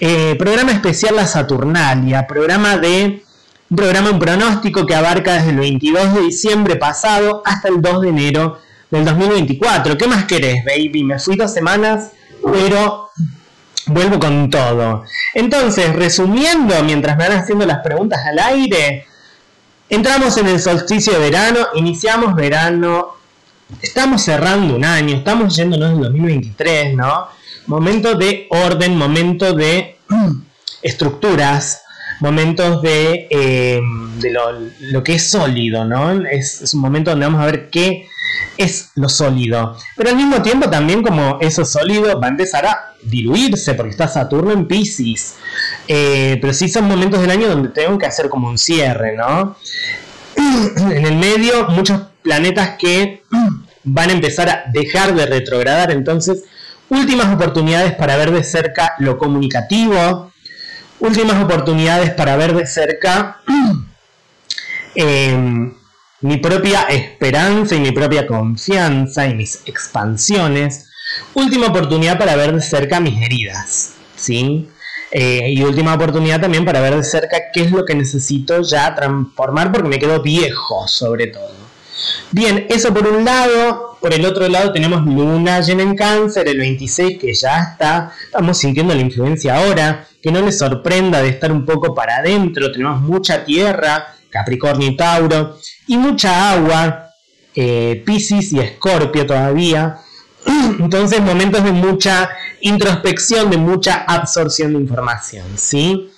A: Eh, programa especial La Saturnalia, programa de un programa, un pronóstico que abarca desde el 22 de diciembre pasado hasta el 2 de enero del 2024. ¿Qué más querés, baby? Me fui dos semanas, pero vuelvo con todo. Entonces, resumiendo, mientras me van haciendo las preguntas al aire, entramos en el solsticio de verano, iniciamos verano, estamos cerrando un año, estamos yéndonos en 2023, ¿no? Momento de orden, momento de [clears throat] estructuras, momentos de, eh, lo, que es sólido, ¿no? Es, un momento donde vamos a ver qué es lo sólido. Pero al mismo tiempo también como eso sólido va a empezar a diluirse porque está Saturno en Pisces. Eh, pero sí son momentos del año donde tengo que hacer como un cierre, ¿no? [clears throat] en el medio muchos planetas que [clears throat] van a empezar a dejar de retrogradar, entonces últimas oportunidades para ver de cerca lo comunicativo, últimas oportunidades para ver de cerca [clears throat] em, mi propia esperanza y mi propia confianza y mis expansiones. Última oportunidad para ver de cerca mis heridas, ¿sí? Eh, y última oportunidad también para ver de cerca qué es lo que necesito ya transformar porque me quedo viejo sobre todo. Bien, eso por un lado. Por el otro lado tenemos Luna llena en cáncer, el 26 que ya está, estamos sintiendo la influencia ahora, que no les sorprenda de estar un poco para adentro, tenemos mucha tierra, Capricornio y Tauro, y mucha agua, eh, Pisces y Escorpio todavía. [clears throat] Entonces, momentos de mucha introspección, de mucha absorción de información, ¿sí?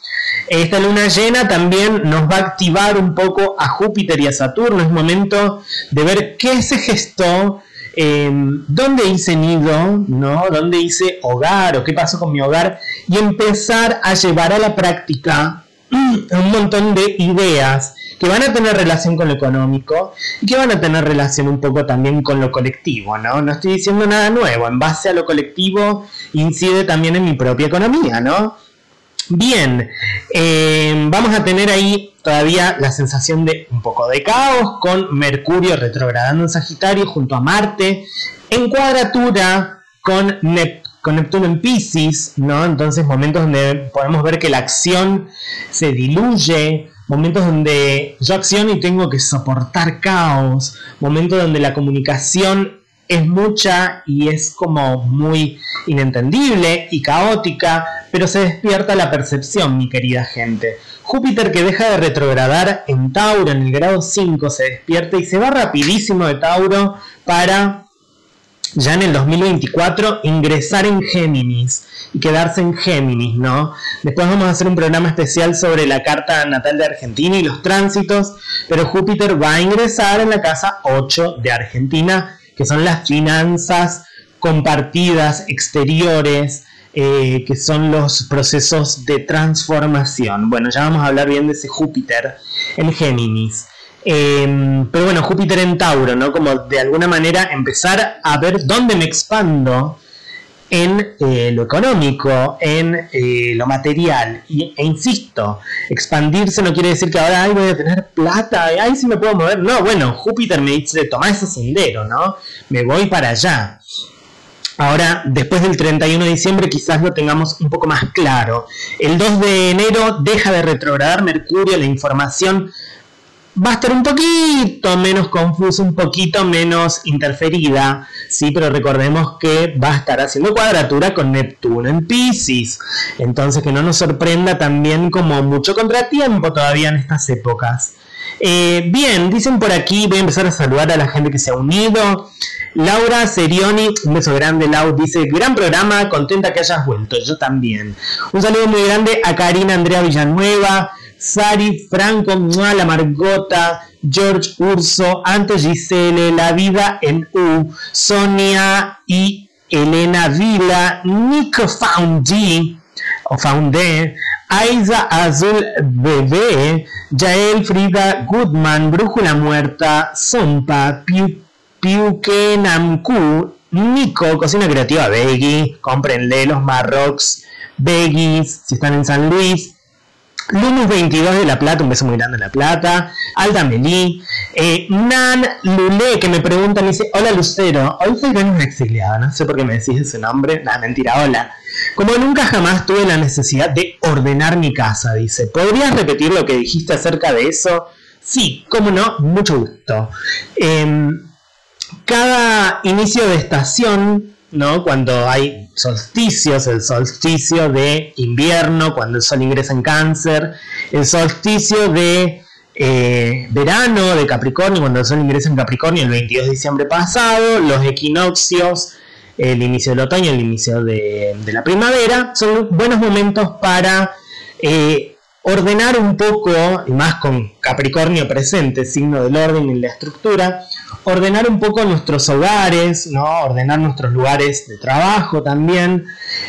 A: Esta luna llena también nos va a activar un poco a Júpiter y a Saturno. Es momento de ver qué se gestó, eh, dónde hice nido, ¿no? dónde hice hogar o qué pasó con mi hogar y empezar a llevar a la práctica [clears throat] un montón de ideas que van a tener relación con lo económico y que van a tener relación un poco también con lo colectivo, ¿no? No estoy diciendo nada nuevo, en base a lo colectivo incide también en mi propia economía, ¿no? Bien, eh, vamos a tener ahí todavía la sensación de un poco de caos con Mercurio retrogradando en Sagitario junto a Marte en cuadratura con, con Neptuno en Pisces, ¿no? Entonces momentos donde podemos ver que la acción se diluye, momentos donde yo acciono y tengo que soportar caos, momentos donde la comunicación es mucha y es como muy inentendible y caótica, pero se despierta la percepción, mi querida gente. Júpiter que deja de retrogradar en Tauro en el grado 5 se despierta y se va rapidísimo de Tauro para ya en el 2024 ingresar en Géminis y quedarse en Géminis, ¿no? Después vamos a hacer un programa especial sobre la carta natal de Argentina y los tránsitos, pero Júpiter va a ingresar en la casa 8 de Argentina que son las finanzas compartidas exteriores, eh, que son los procesos de transformación. Bueno, ya vamos a hablar bien de ese Júpiter en Géminis. Em, pero bueno, Júpiter en Tauro, ¿no? Como de alguna manera empezar a ver dónde me expando en eh, lo económico, en eh, lo material. Y, e insisto, expandirse no quiere decir que ahora ay, voy a tener plata, ay, sí me puedo mover. No, bueno, Júpiter me dice, toma ese sendero, ¿no? Me voy para allá. Ahora, después del 31 de diciembre quizás lo tengamos un poco más claro. El 2 de enero deja de retrogradar Mercurio, la información va a estar un poquito menos confusa, un poquito menos interferida, sí, pero recordemos que va a estar haciendo cuadratura con Neptuno en Pisces, entonces que no nos sorprenda también como mucho contratiempo todavía en estas épocas. Eh, bien, dicen por aquí, voy a empezar a saludar a la gente que se ha unido. Laura Serioni, un beso grande, Lau, dice, gran programa, contenta que hayas vuelto, yo también. Un saludo muy grande a Karina Andrea Villanueva, Sari, Franco, La Margota, George Urso, Anto Gisele, La Vida en U, Sonia y Elena Vila, Nico Faundi, o Faundé, Aiza Azul Bebé, Yael Frida Goodman, Brújula Muerta, Zompa, Piu, Piuque Namku, Nico, Cocina Creativa Beggy, cómprenle los Marrocks, Beggies, si están en San Luis, Lumus 22 de La Plata, un beso muy grande de La Plata. Alda Melí. Eh, Nan Lule, que me pregunta, me dice, hola Lucero, hoy soy Venus exiliada, no sé por qué me decís ese nombre. Nada, mentira, hola. Como nunca jamás tuve la necesidad de ordenar mi casa, dice. ¿Podrías repetir lo que dijiste acerca de eso? Sí, cómo no, mucho gusto. Em, cada inicio de estación ¿no? Cuando hay solsticios, el solsticio de invierno, cuando el sol ingresa en cáncer, el solsticio de eh, verano de Capricornio, cuando el sol ingresa en Capricornio el 22 de diciembre pasado, los equinoccios, el inicio del otoño, el inicio de, la primavera, son buenos momentos para eh, ordenar un poco, y más con Capricornio presente, signo del orden y la estructura, ordenar un poco nuestros hogares, ¿no? ordenar nuestros lugares de trabajo también.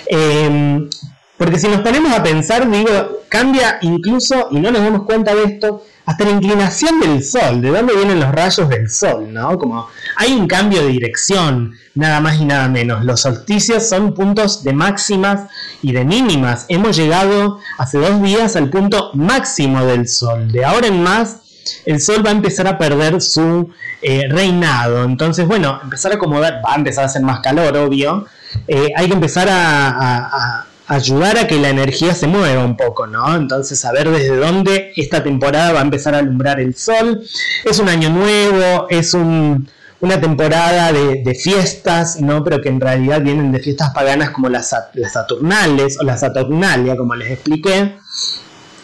A: Em, porque si nos ponemos a pensar, digo, cambia incluso, y no nos damos cuenta de esto, hasta la inclinación del sol, de dónde vienen los rayos del sol, ¿no? Como hay un cambio de dirección, nada más y nada menos. Los solsticios son puntos de máximas y de mínimas. Hemos llegado hace dos días al punto máximo del sol. De ahora en más, el sol va a empezar a perder su eh, reinado. Entonces, bueno, empezar a acomodar, va a empezar a hacer más calor, obvio. Eh, hay que empezar a ayudar a que la energía se mueva un poco, ¿no? Entonces, saber desde dónde esta temporada va a empezar a alumbrar el sol. Es un año nuevo, es una temporada de, fiestas, ¿no? Pero que en realidad vienen de fiestas paganas como las, las Saturnales o la Saturnalia, como les expliqué.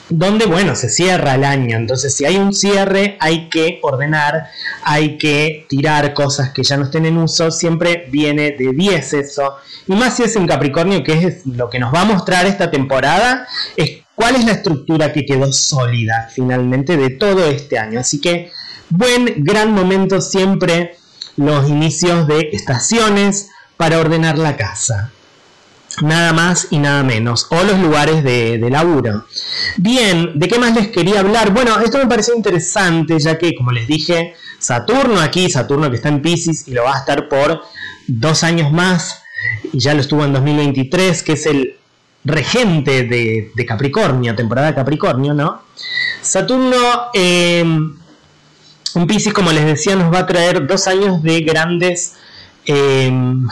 A: Donde, bueno, se cierra el año. Entonces, si hay un cierre, hay que ordenar, hay que tirar cosas que ya no estén en uso. Siempre viene de 10 eso. Y más si es en Capricornio, que es lo que nos va a mostrar esta temporada, es cuál es la estructura que quedó sólida finalmente de todo este año. Así que, buen, gran momento siempre los inicios de estaciones para ordenar la casa. Nada más y nada menos. O los lugares de, laburo. Bien, ¿de qué más les quería hablar? Bueno, esto me pareció interesante ya que, como les dije, Saturno aquí, Saturno que está en Pisces y lo va a estar por dos años más, y ya lo estuvo en 2023, que es el regente de, Capricornio, temporada de Capricornio, ¿no? Saturno em, un Pisces, como les decía, nos va a traer dos años de grandes em,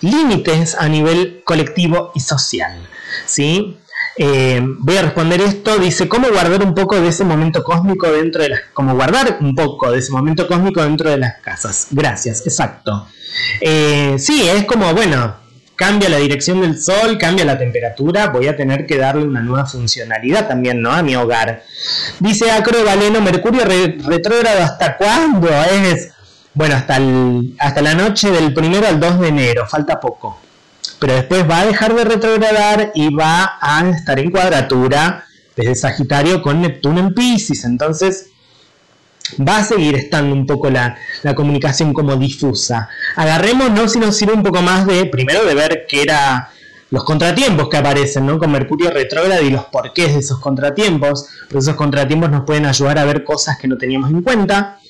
A: límites a nivel colectivo y social. ¿sí? Eh, voy a responder esto. Dice, ¿cómo guardar un poco de ese momento cósmico dentro de las... Cómo guardar un poco de ese momento cósmico dentro de las casas. Gracias, exacto. Eh, sí, es como, bueno, cambia la dirección del sol, cambia la temperatura, voy a tener que darle una nueva funcionalidad también, ¿no? A mi hogar. Dice Acro Valeno, Mercurio retrógrado, ¿hasta cuándo? Es bueno, hasta, hasta la noche del primero al 2 de enero, falta poco. Pero después va a dejar de retrogradar y va a estar en cuadratura desde Sagitario con Neptuno en Pisces. Entonces va a seguir estando un poco la, comunicación como difusa. Agarrémonos si nos sirve un poco más de, primero de ver qué era los contratiempos que aparecen, ¿no? Con Mercurio retrógrado y los porqués de esos contratiempos. Porque esos contratiempos nos pueden ayudar a ver cosas que no teníamos en cuenta.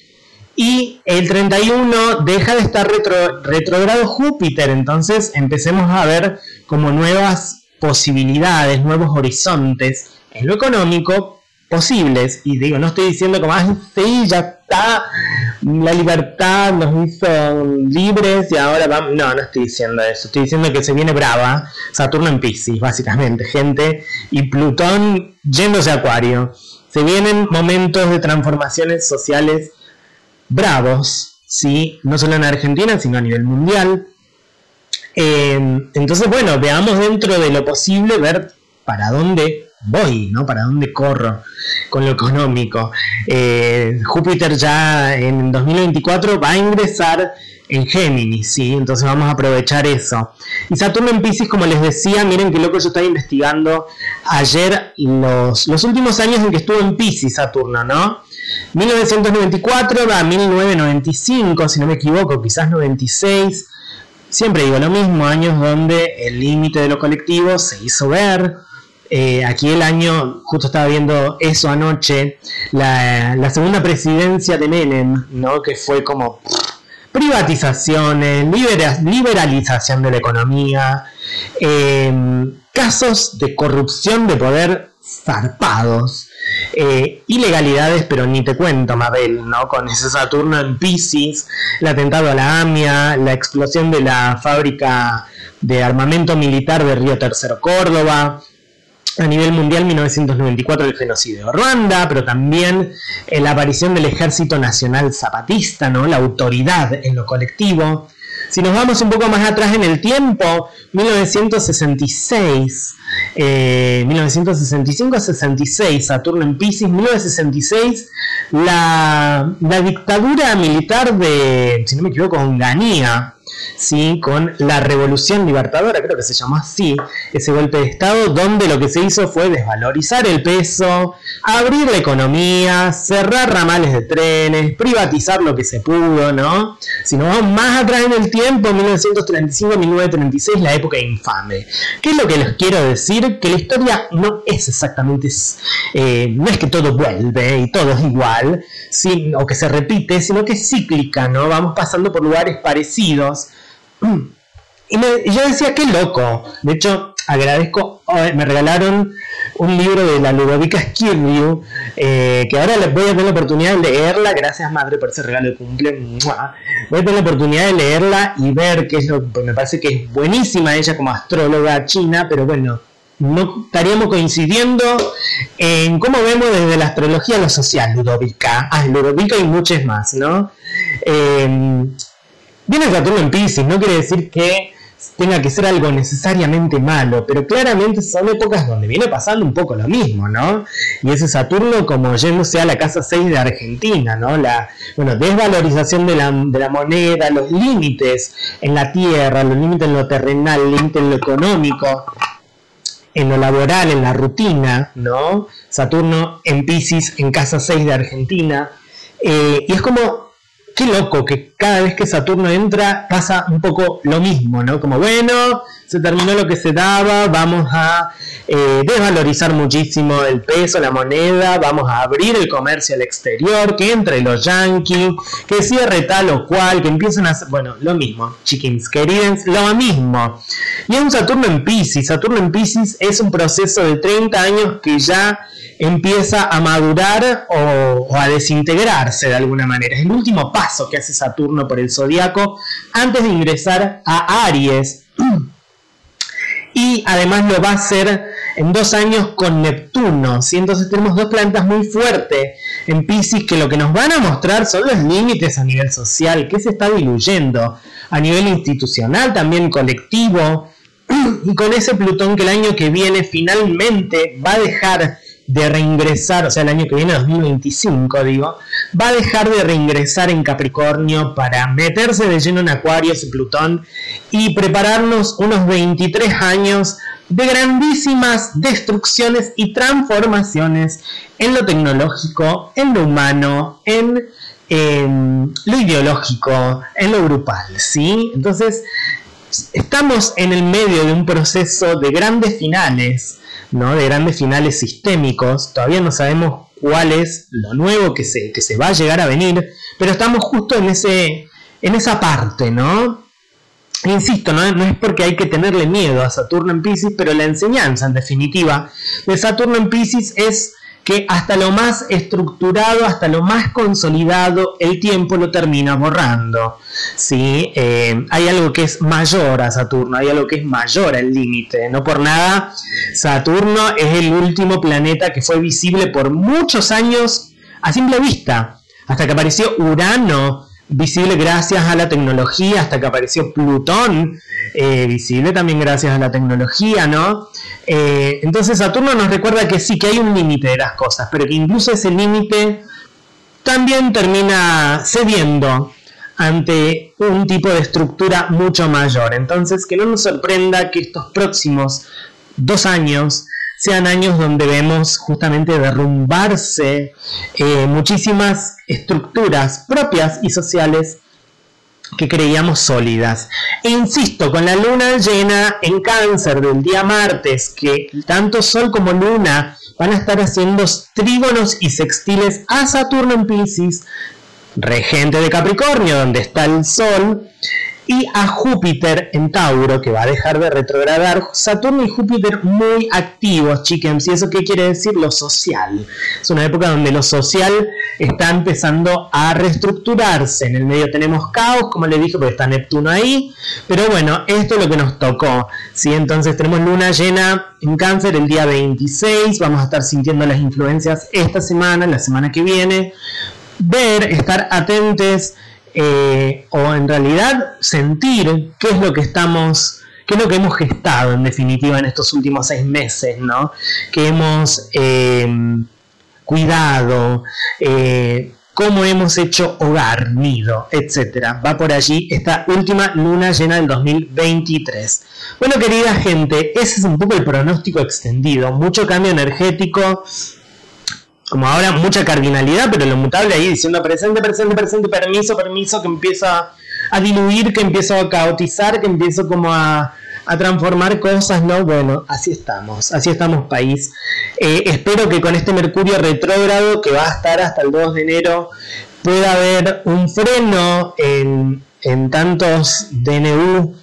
A: Y el 31 deja de estar retro, retrogrado Júpiter, entonces empecemos a ver como nuevas posibilidades, nuevos horizontes en lo económico posibles. Y digo, no estoy diciendo como, ah, sí, ya está, la libertad nos hizo libres y ahora vamos. No, no estoy diciendo eso. Estoy diciendo que se viene brava Saturno en Pisces, básicamente, gente, y Plutón yéndose a Acuario. Se vienen momentos de transformaciones sociales bravos, ¿sí? no solo en Argentina, sino a nivel mundial. Em, entonces, bueno, veamos dentro de lo posible ver para dónde voy, ¿no? Para dónde corro con lo económico. Eh, Júpiter ya en 2024 va a ingresar en Géminis, ¿sí? Entonces vamos a aprovechar eso. Y Saturno en Pisces, como les decía, miren qué loco yo estaba investigando ayer los, los últimos años en que estuvo en Pisces Saturno, ¿no? 1994 a 1995, si no me equivoco, quizás 96. Siempre digo lo mismo, años donde el límite de lo colectivo se hizo ver. Eh, aquí el año, justo estaba viendo eso anoche, la, segunda presidencia de Menem, ¿no? que fue como privatizaciones, liberalización de la economía, eh, casos de corrupción de poder zarpados. Eh, ilegalidades, pero ni te cuento, Mabel, ¿no? Con ese Saturno en Pisces, el atentado a la AMIA, la explosión de la fábrica de armamento militar de Río Tercero Córdoba, a nivel mundial 1994 el genocidio de Ruanda, pero también eh, la aparición del Ejército Nacional Zapatista, ¿no? la autoridad en lo colectivo. Si nos vamos un poco más atrás en el tiempo, 1966, 1965-66, eh, Saturno en Pisces, 1966, la, la, dictadura militar de, si no me equivoco, Onganía, ¿sí? con la Revolución Libertadora, creo que se llamó así, ese golpe de Estado, donde lo que se hizo fue desvalorizar el peso, abrir la economía, cerrar ramales de trenes, privatizar lo que se pudo, ¿no? Si nos vamos más atrás en el tiempo, 1935-1936, la época infame. ¿Qué es lo que les quiero decir? Que la historia no es exactamente, eh, no es que todo vuelve y todo es igual, o que se repite, sino que es cíclica, ¿no? Vamos pasando por lugares parecidos. Y, yo decía, qué loco. De hecho, agradezco, me regalaron un libro de la Ludovica Skirview, eh, que ahora les voy a tener la oportunidad de leerla. Gracias, madre, por ese regalo de cumple. Voy a tener la oportunidad de leerla y ver qué es lo que me parece que es buenísima ella como astróloga china, pero bueno, no estaríamos coincidiendo en cómo vemos desde la astrología lo social, Ludovica. Ah, Ludovica y muchas más, ¿no? Eh, viene Saturno en Pisces, no quiere decir que tenga que ser algo necesariamente malo, pero claramente son épocas donde viene pasando un poco lo mismo, ¿no? Y ese Saturno como yéndose a la casa 6 de Argentina, ¿no? La bueno, desvalorización de la, de la moneda, los límites en la tierra, los límites en lo terrenal, límites en lo económico, en lo laboral, en la rutina, ¿no? Saturno en Pisces, en casa 6 de Argentina. Eh, y es como, qué loco que cada vez que Saturno entra pasa un poco lo mismo, ¿no? Como, bueno, se terminó lo que se daba, vamos a eh, desvalorizar muchísimo el peso, la moneda, vamos a abrir el comercio al exterior, que entre los yankees, que cierre tal o cual, que empiecen a hacer, bueno, lo mismo, chickens queridos, lo mismo. Y es un Saturno en Pisces, Saturno en Pisces es un proceso de 30 años que ya empieza a madurar o, a desintegrarse de alguna manera. Es el último paso que hace Saturno por el zodiaco antes de ingresar a Aries y además lo va a hacer en dos años con Neptuno. ¿sí? Entonces tenemos dos planetas muy fuertes en Pisces que lo que nos van a mostrar son los límites a nivel social, que se está diluyendo, a nivel institucional, también colectivo, [clears throat] y con ese Plutón que el año que viene finalmente va a dejar de reingresar, o sea, el año que viene, 2025, digo, va a dejar de reingresar en Capricornio para meterse de lleno en Acuario, ese Plutón, y prepararnos unos 23 años de grandísimas destrucciones y transformaciones en lo tecnológico, en lo humano, en, en lo ideológico, en lo grupal, ¿sí? Entonces, estamos en el medio de un proceso de grandes finales ¿no? de grandes finales sistémicos. Todavía no sabemos cuál es lo nuevo que se, que se va a llegar a venir, pero estamos justo en, ese, en esa parte, ¿no? Insisto, ¿no? no es porque hay que tenerle miedo a Saturno en Pisces, pero la enseñanza, en definitiva, de Saturno en Pisces es que hasta lo más estructurado, hasta lo más consolidado, el tiempo lo termina borrando. ¿sí? Eh, hay algo que es mayor a Saturno, hay algo que es mayor al límite. No por nada, Saturno es el último planeta que fue visible por muchos años a simple vista, hasta que apareció Urano visible gracias a la tecnología, hasta que apareció Plutón, eh, visible también gracias a la tecnología, ¿no? Eh, entonces Saturno nos recuerda que sí, que hay un límite de las cosas, pero que incluso ese límite también termina cediendo ante un tipo de estructura mucho mayor. Entonces, que no nos sorprenda que estos próximos dos años sean años donde vemos justamente derrumbarse eh, muchísimas estructuras propias y sociales que creíamos sólidas. E insisto, con la luna llena en cáncer del día martes, que tanto Sol como Luna van a estar haciendo trígonos y sextiles a Saturno en Pisces, regente de Capricornio, donde está el Sol, y a Júpiter en Tauro, que va a dejar de retrogradar. Saturno y Júpiter muy activos, chickens. ¿Y eso qué quiere decir? Lo social. Es una época donde lo social está empezando a reestructurarse. En el medio tenemos caos, como le dije, porque está Neptuno ahí. Pero bueno, esto es lo que nos tocó. ¿sí? Entonces tenemos luna llena en cáncer el día 26. Vamos a estar sintiendo las influencias esta semana, la semana que viene. Ver, estar atentos eh, o en realidad sentir qué es lo que estamos, qué es lo que hemos gestado en definitiva en estos últimos seis meses, ¿no? Que hemos em, cuidado, eh, cómo hemos hecho hogar, nido, etcétera. Va por allí esta última luna llena del 2023. Bueno, querida gente, ese es un poco el pronóstico extendido. Mucho cambio energético, como ahora mucha cardinalidad, pero lo mutable ahí diciendo presente, presente, presente, permiso, permiso, que empieza a diluir, que empiezo a caotizar, que empiezo como a, transformar cosas, ¿no? Bueno, así estamos, así estamos país. Eh, espero que con este Mercurio retrógrado, que va a estar hasta el 2 de enero, pueda haber un freno en, en tantos DNU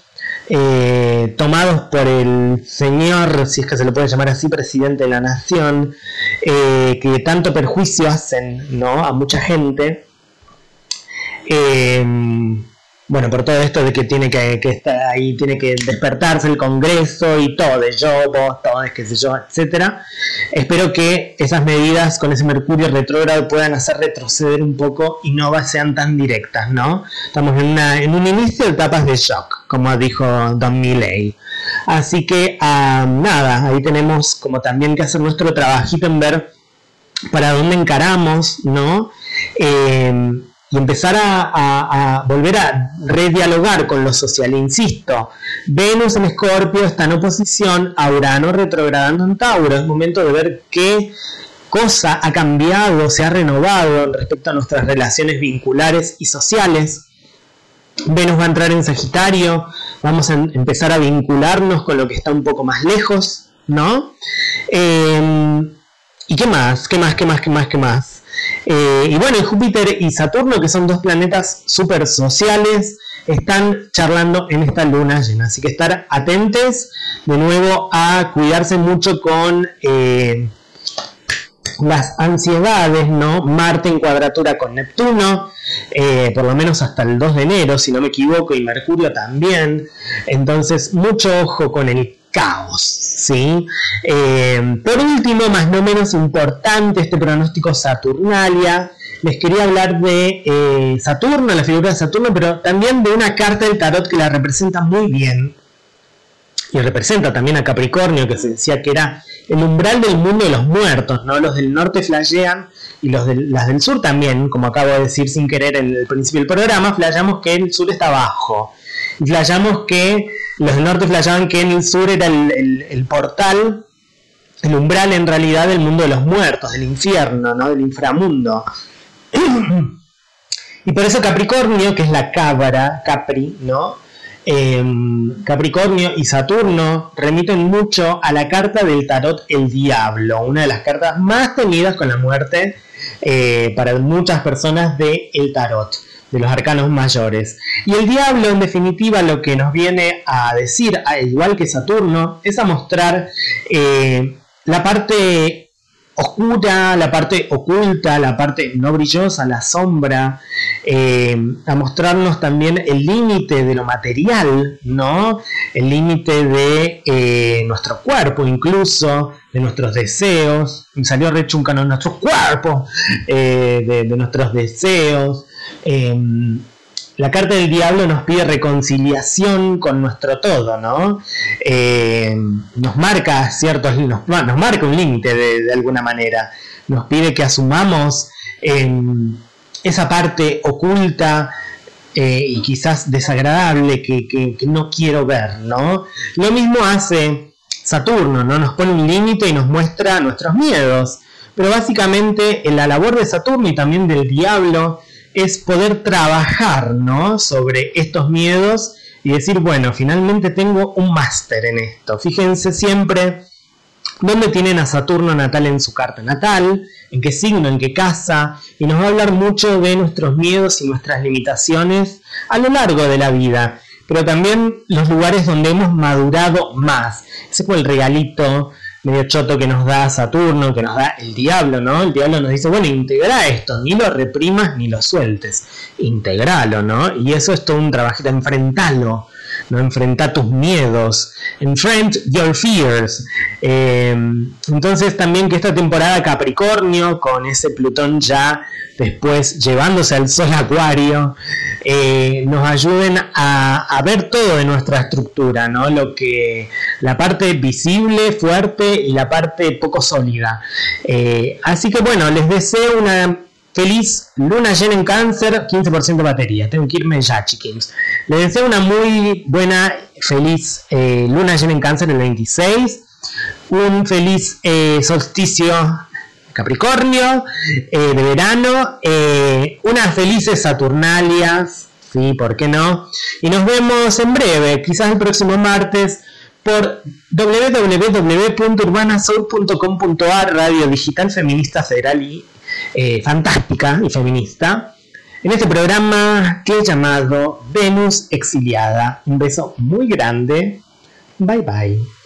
A: eh, tomados por el señor, si es que se lo puede llamar así, presidente de la nación, eh, que tanto perjuicio hacen ¿no? a mucha gente. Eh, bueno, por todo esto de que tiene que, estar ahí, tiene que despertarse el Congreso y todo, de yo, vos, todo, qué sé yo, etcétera. Espero que esas medidas con ese Mercurio retrógrado puedan hacer retroceder un poco y no sean tan directas, ¿no? Estamos en un inicio de etapas de shock como dijo Don Milley. Así que nada, ahí tenemos como también que hacer nuestro trabajito en ver para dónde encaramos, ¿no? Em, y empezar a, volver a redialogar con lo social. Insisto, Venus en Escorpio está en oposición a Urano retrogradando en Tauro. Es momento de ver qué cosa ha cambiado, se ha renovado respecto a nuestras relaciones vinculares y sociales. Venus va a entrar en Sagitario, vamos a empezar a vincularnos con lo que está un poco más lejos, ¿no? Em, ¿Y qué más? ¿Qué más? ¿Qué más? ¿Qué más? ¿Qué más? Eh, y bueno, Júpiter y Saturno, que son dos planetas súper sociales, están charlando en esta luna llena. Así que estar atentos de nuevo a cuidarse mucho con eh, las ansiedades, ¿no? Marte en cuadratura con Neptuno, eh, por lo menos hasta el 2 de enero, si no me equivoco, y Mercurio también. Entonces, mucho ojo con el caos, ¿sí? Eh, por último, más no menos importante, este pronóstico Saturnalia. Les quería hablar de eh, Saturno, la figura de Saturno, pero también de una carta del tarot que la representa muy bien. Y representa también a Capricornio, que se decía que era el umbral del mundo de los muertos, ¿no? Los del norte flashean y los las del sur también, como acabo de decir sin querer en el principio del programa, flasheamos que el sur está abajo. Y flasheamos que los del norte flasheaban que el sur era el, portal, el umbral en realidad del mundo de los muertos, del infierno, ¿no? Del inframundo. [clears throat] y por eso Capricornio, que es la cabra, Capri, ¿no? Em, Capricornio y Saturno remiten mucho a la carta del tarot El Diablo, una de las cartas más temidas con la muerte eh, para muchas personas del el tarot, de los arcanos mayores. Y el Diablo, en definitiva, lo que nos viene a decir, igual que Saturno, es a mostrar eh, la parte oscura, la parte oculta, la parte no brillosa, la sombra, eh, a mostrarnos también el límite de lo material, ¿no? El límite de eh, nuestro cuerpo, incluso, de nuestros deseos. Salió rechuncano nuestro cuerpo, eh, de, de, nuestros deseos. La carta del diablo nos pide reconciliación con nuestro todo, ¿no? Eh, nos marca ciertos, nos, nos marca un límite de, alguna manera. Nos pide que asumamos em, esa parte oculta eh, y quizás desagradable que, que, no quiero ver, ¿no? Lo mismo hace Saturno, ¿no? Nos pone un límite y nos muestra nuestros miedos. Pero básicamente en la labor de Saturno y también del diablo es poder trabajar sobre estos miedos y decir, bueno, finalmente tengo un máster en esto. Fíjense siempre dónde tienen a Saturno natal en su carta natal, en qué signo, en qué casa, y nos va a hablar mucho de nuestros miedos y nuestras limitaciones a lo largo de la vida, pero también los lugares donde hemos madurado más. Ese fue el regalito medio choto que nos da Saturno, que nos da el diablo, ¿no? El diablo nos dice, bueno, integra esto, ni lo reprimas ni lo sueltes, integralo, ¿no? Y eso es todo un trabajito, enfrentalo, ¿no? Enfrenta tus miedos, enfrent your fears. Em, entonces también que esta temporada Capricornio, con ese Plutón ya después llevándose al Sol Acuario, eh, nos ayuden a, ver todo de nuestra estructura, ¿no? Lo que, la parte visible, fuerte y la parte poco sólida. Eh, así que bueno, les deseo una feliz luna llena en cáncer, 15% de batería. Tengo que irme ya, chiquins. Les deseo una muy buena, feliz eh, luna llena en cáncer el 26. Un feliz solsticio Capricornio, eh, de verano, eh, unas felices Saturnalias, sí, ¿por qué no? Y nos vemos en breve, quizás el próximo martes, por www.urbanasoul.com.ar, radio digital feminista federal y eh, fantástica y feminista, en este programa que he llamado Venus Exiliada. Un beso muy grande. Bye bye.